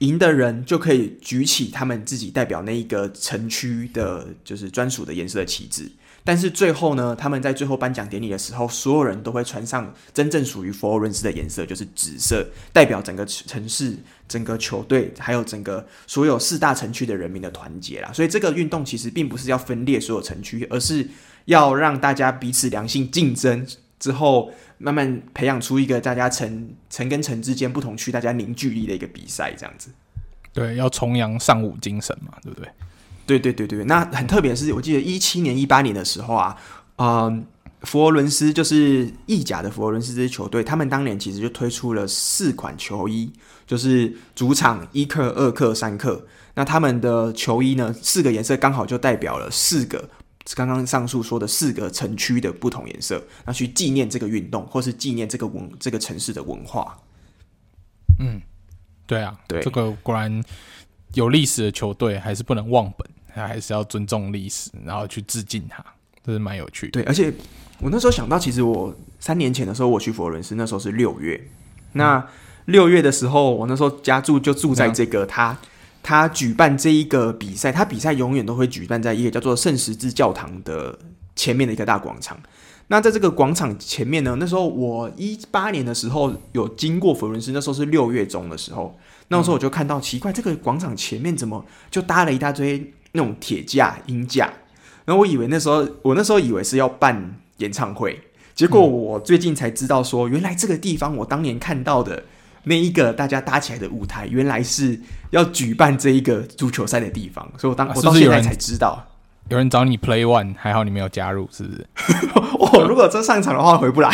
赢的人就可以举起他们自己代表那一个城区的，就是专属的颜色的旗帜。但是最后呢，他们在最后颁奖典礼的时候，所有人都会穿上真正属于佛罗伦斯的颜色，就是紫色，代表整个城市、整个球队，还有整个所有四大城区的人民的团结啦。所以这个运动其实并不是要分裂所有城区，而是要让大家彼此良性竞争。之后慢慢培养出一个大家城城跟城之间不同区大家凝聚力的一个比赛，这样子。对，要重扬尚武精神嘛，对不对？对对对对。那很特别的是，我记得一七年、一八年的时候啊，嗯，佛罗伦斯就是意甲的佛罗伦斯这支球队，他们当年其实就推出了四款球衣，就是主场一克、二克、三克。那他们的球衣呢，四个颜色刚好就代表了四个。刚刚上述说的四个城区的不同颜色，那去纪念这个运动，或是纪念这个文这个城市的文化。嗯，对啊，对，这个果然有历史的球队还是不能忘本，还是要尊重历史，然后去致敬它，这是蛮有趣的。对，而且我那时候想到，其实我三年前的时候，我去佛罗伦斯，那时候是六月。那六月的时候，我那时候家住就住在这个他。他举办这一个比赛，他比赛永远都会举办在一个叫做圣十字教堂的前面的一个大广场。那在这个广场前面呢，那时候我一八年的时候有经过佛伦斯，那时候是六月中的时候，那时候我就看到奇怪，这个广场前面怎么就搭了一大堆那种铁架、音架？然后我以为那时候我那时候以为是要办演唱会，结果我最近才知道说，原来这个地方我当年看到的。那一个大家搭起来的舞台，原来是要举办这一个足球赛的地方，所以我当我到现在才知道，有，人找你 play one，还好你没有加入，是不是？我 [laughs] 如果真上场的话，回不来。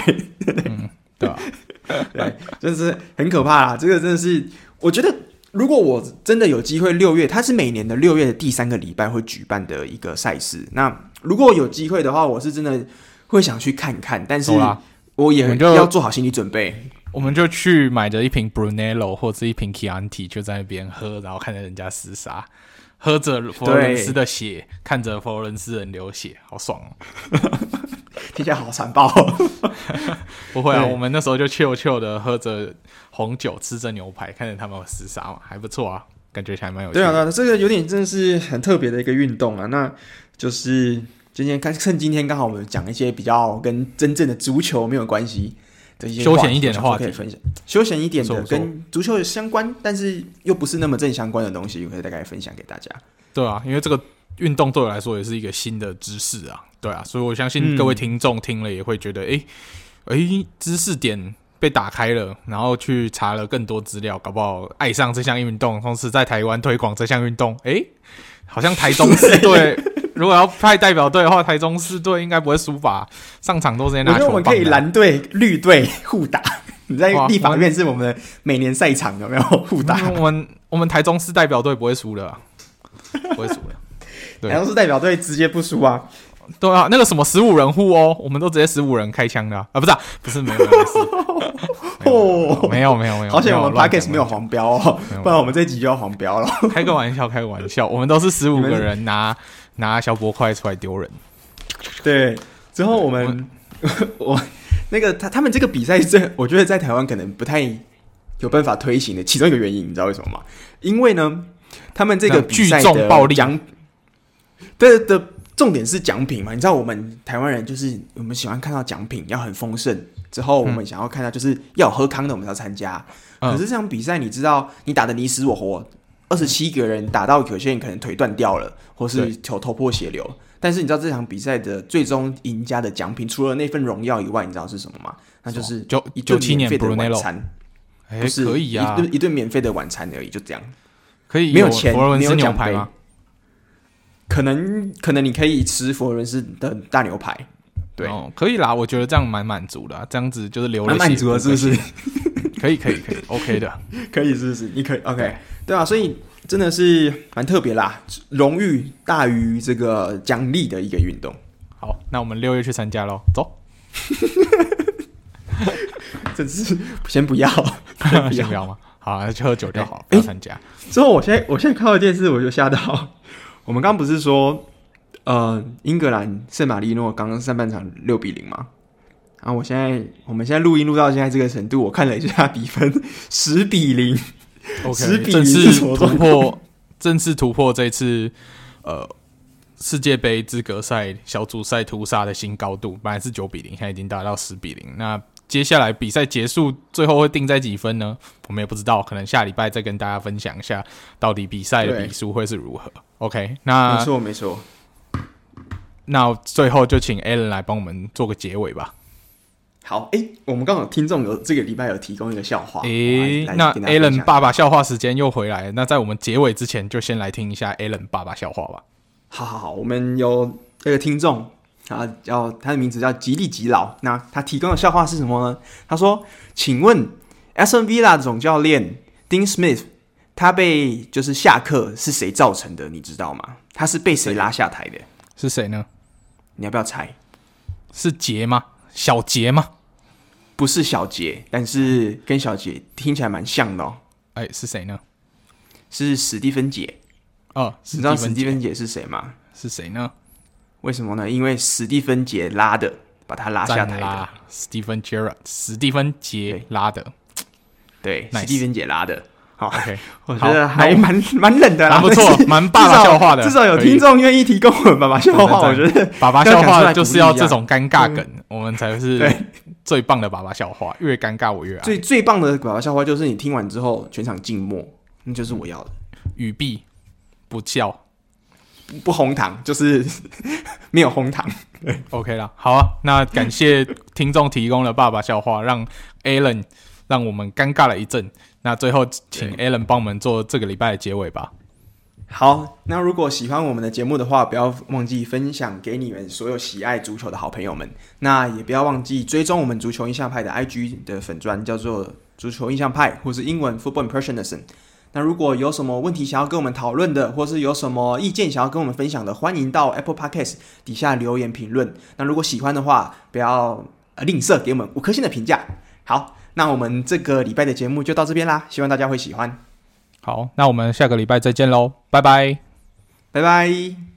嗯，对吧？[laughs] 对，真是很可怕啦。这个真的是，我觉得如果我真的有机会六月，它是每年的六月的第三个礼拜会举办的一个赛事。那如果有机会的话，我是真的会想去看看。但是我也要做好心理准备。我们就去买着一瓶 Brunello 或者一瓶 Chianti，就在那边喝，然后看着人家厮杀，喝着佛罗伦斯的血，看着佛罗伦斯人流血，好爽哦！[laughs] 听起来好残暴。[laughs] 不会啊，我们那时候就 chill chill 的喝着红酒，吃着牛排，看着他们厮杀嘛，还不错啊，感觉还蛮有趣。对啊，那这个有点真的是很特别的一个运动啊。那就是今天看，趁今天刚好我们讲一些比较跟真正的足球没有关系。休闲一点的话可以分享，休闲一点的跟足球有相关，但是又不是那么正相关的东西，我可以大概分享给大家。对啊，因为这个运动对我来说也是一个新的知识啊，对啊，所以我相信各位听众听了也会觉得，哎、嗯，哎、欸，知识点被打开了，然后去查了更多资料，搞不好爱上这项运动，同时在台湾推广这项运动，哎、欸，好像台中市 [laughs] 队。如果要派代表队的话，台中市队应该不会输吧？上场都是在拿球棒。我觉得我们可以蓝队、绿队互打。[laughs] 你在立法院是我们的每年赛场有没有互打？我们我们台中市代表队不会输的，不会输的。台中市代表队直接不输啊！对啊，那个什么十五人户哦，我们都直接十五人开枪的啊！不是啊，不是没有没有 [laughs] 没有没有没有，好险我们 Podcast 没有黄标哦，不然我们这集就要黄标了。开个玩笑，开个玩笑，我们都是十五个人拿。拿小波块出来丢人，对。之后我们我，[laughs] 那个他他们这个比赛这，我觉得在台湾可能不太有办法推行的其中一个原因，你知道为什么吗？因为呢，他们这个比赛的奖，对的重点是奖品嘛。你知道我们台湾人就是我们喜欢看到奖品要很丰盛，之后我们想要看到就是要有喝康的，我们要参加。可是这场比赛，你知道你打的你死我活。二十七个人打到有些人可能腿断掉了，或是头头破血流。但是你知道这场比赛的最终赢家的奖品，除了那份荣耀以外，你知道是什么吗？那就是九九七免费的晚餐。不是可以啊，一顿一顿免费的晚餐而已，就这样。可以没有钱，没有奖牌吗？可能可能你可以吃佛罗伦斯的大牛排。对，可以啦，我觉得这样蛮满足的。这样子就是留了血，满足了是不是？可以可以可以，[laughs] OK 的，可以是不是？你可以 OK。对啊，所以真的是蛮特别啦，荣誉大于这个奖励的一个运动。好，那我们六月去参加喽，走。[laughs] 这是 [laughs] 先不要，先不要吗？好，那去喝酒就好，不要参加。之后，我现在我现在看到电视，我就吓到。我们刚刚不是说，呃，英格兰圣马力诺刚刚上半场六比零吗？然后我现在，我们现在录音录到现在这个程度，我看了一下比分，十比零。OK，正式突破，正式突破这次呃世界杯资格赛小组赛屠杀的新高度。本来是九比零，现在已经达到十比零。那接下来比赛结束，最后会定在几分呢？我们也不知道，可能下礼拜再跟大家分享一下，到底比赛的比数会是如何。OK，那没错没错。那最后就请 Alan 来帮我们做个结尾吧。好，哎、欸，我们刚好听众有这个礼拜有提供一个笑话，哎、欸，那 Alan 爸爸笑话时间又回来了。那在我们结尾之前，就先来听一下 Alan 爸爸笑话吧。好好好，我们有这个听众啊，叫他的名字叫吉利吉老。那他提供的笑话是什么呢？他说：“请问 Aston Villa 总教练 Dean Smith，他被就是下课是谁造成的？你知道吗？他是被谁拉下台的？是谁呢？你要不要猜？是杰吗？”小杰吗？不是小杰，但是跟小杰听起来蛮像的哦。哎，是谁呢？是史蒂芬杰。哦，你知道史蒂芬杰是谁吗？是谁呢？为什么呢？因为史蒂芬杰拉的，把他拉下台的。史蒂芬杰，史蒂芬杰拉的。对，史蒂芬杰拉的。好，OK，[laughs] 我觉得还蛮 [laughs] 蛮冷的啦，不错，[laughs] 蛮爸爸笑话的，至少有听众愿意提供我们爸爸笑话。我觉得爸爸笑话就是要这种尴尬梗，我们才是最棒的爸爸笑话。越尴尬我越爱。最最棒的爸爸笑话就是你听完之后全场静默，那就是我要的。语毕不笑，不哄堂，就是没有哄堂。，OK 了，好啊，那感谢听众提供了爸爸笑话，让 Alan 让我们尴尬了一阵。那最后，请 Alan 帮我们做这个礼拜的结尾吧。好，那如果喜欢我们的节目的话，不要忘记分享给你们所有喜爱足球的好朋友们。那也不要忘记追踪我们足球印象派的 IG 的粉砖，叫做足球印象派，或是英文 Football Impressionism。那如果有什么问题想要跟我们讨论的，或是有什么意见想要跟我们分享的，欢迎到 Apple Podcast 底下留言评论。那如果喜欢的话，不要吝啬给我们五颗星的评价。好，那我们这个礼拜的节目就到这边啦，希望大家会喜欢。好，那我们下个礼拜再见喽，拜拜，拜拜。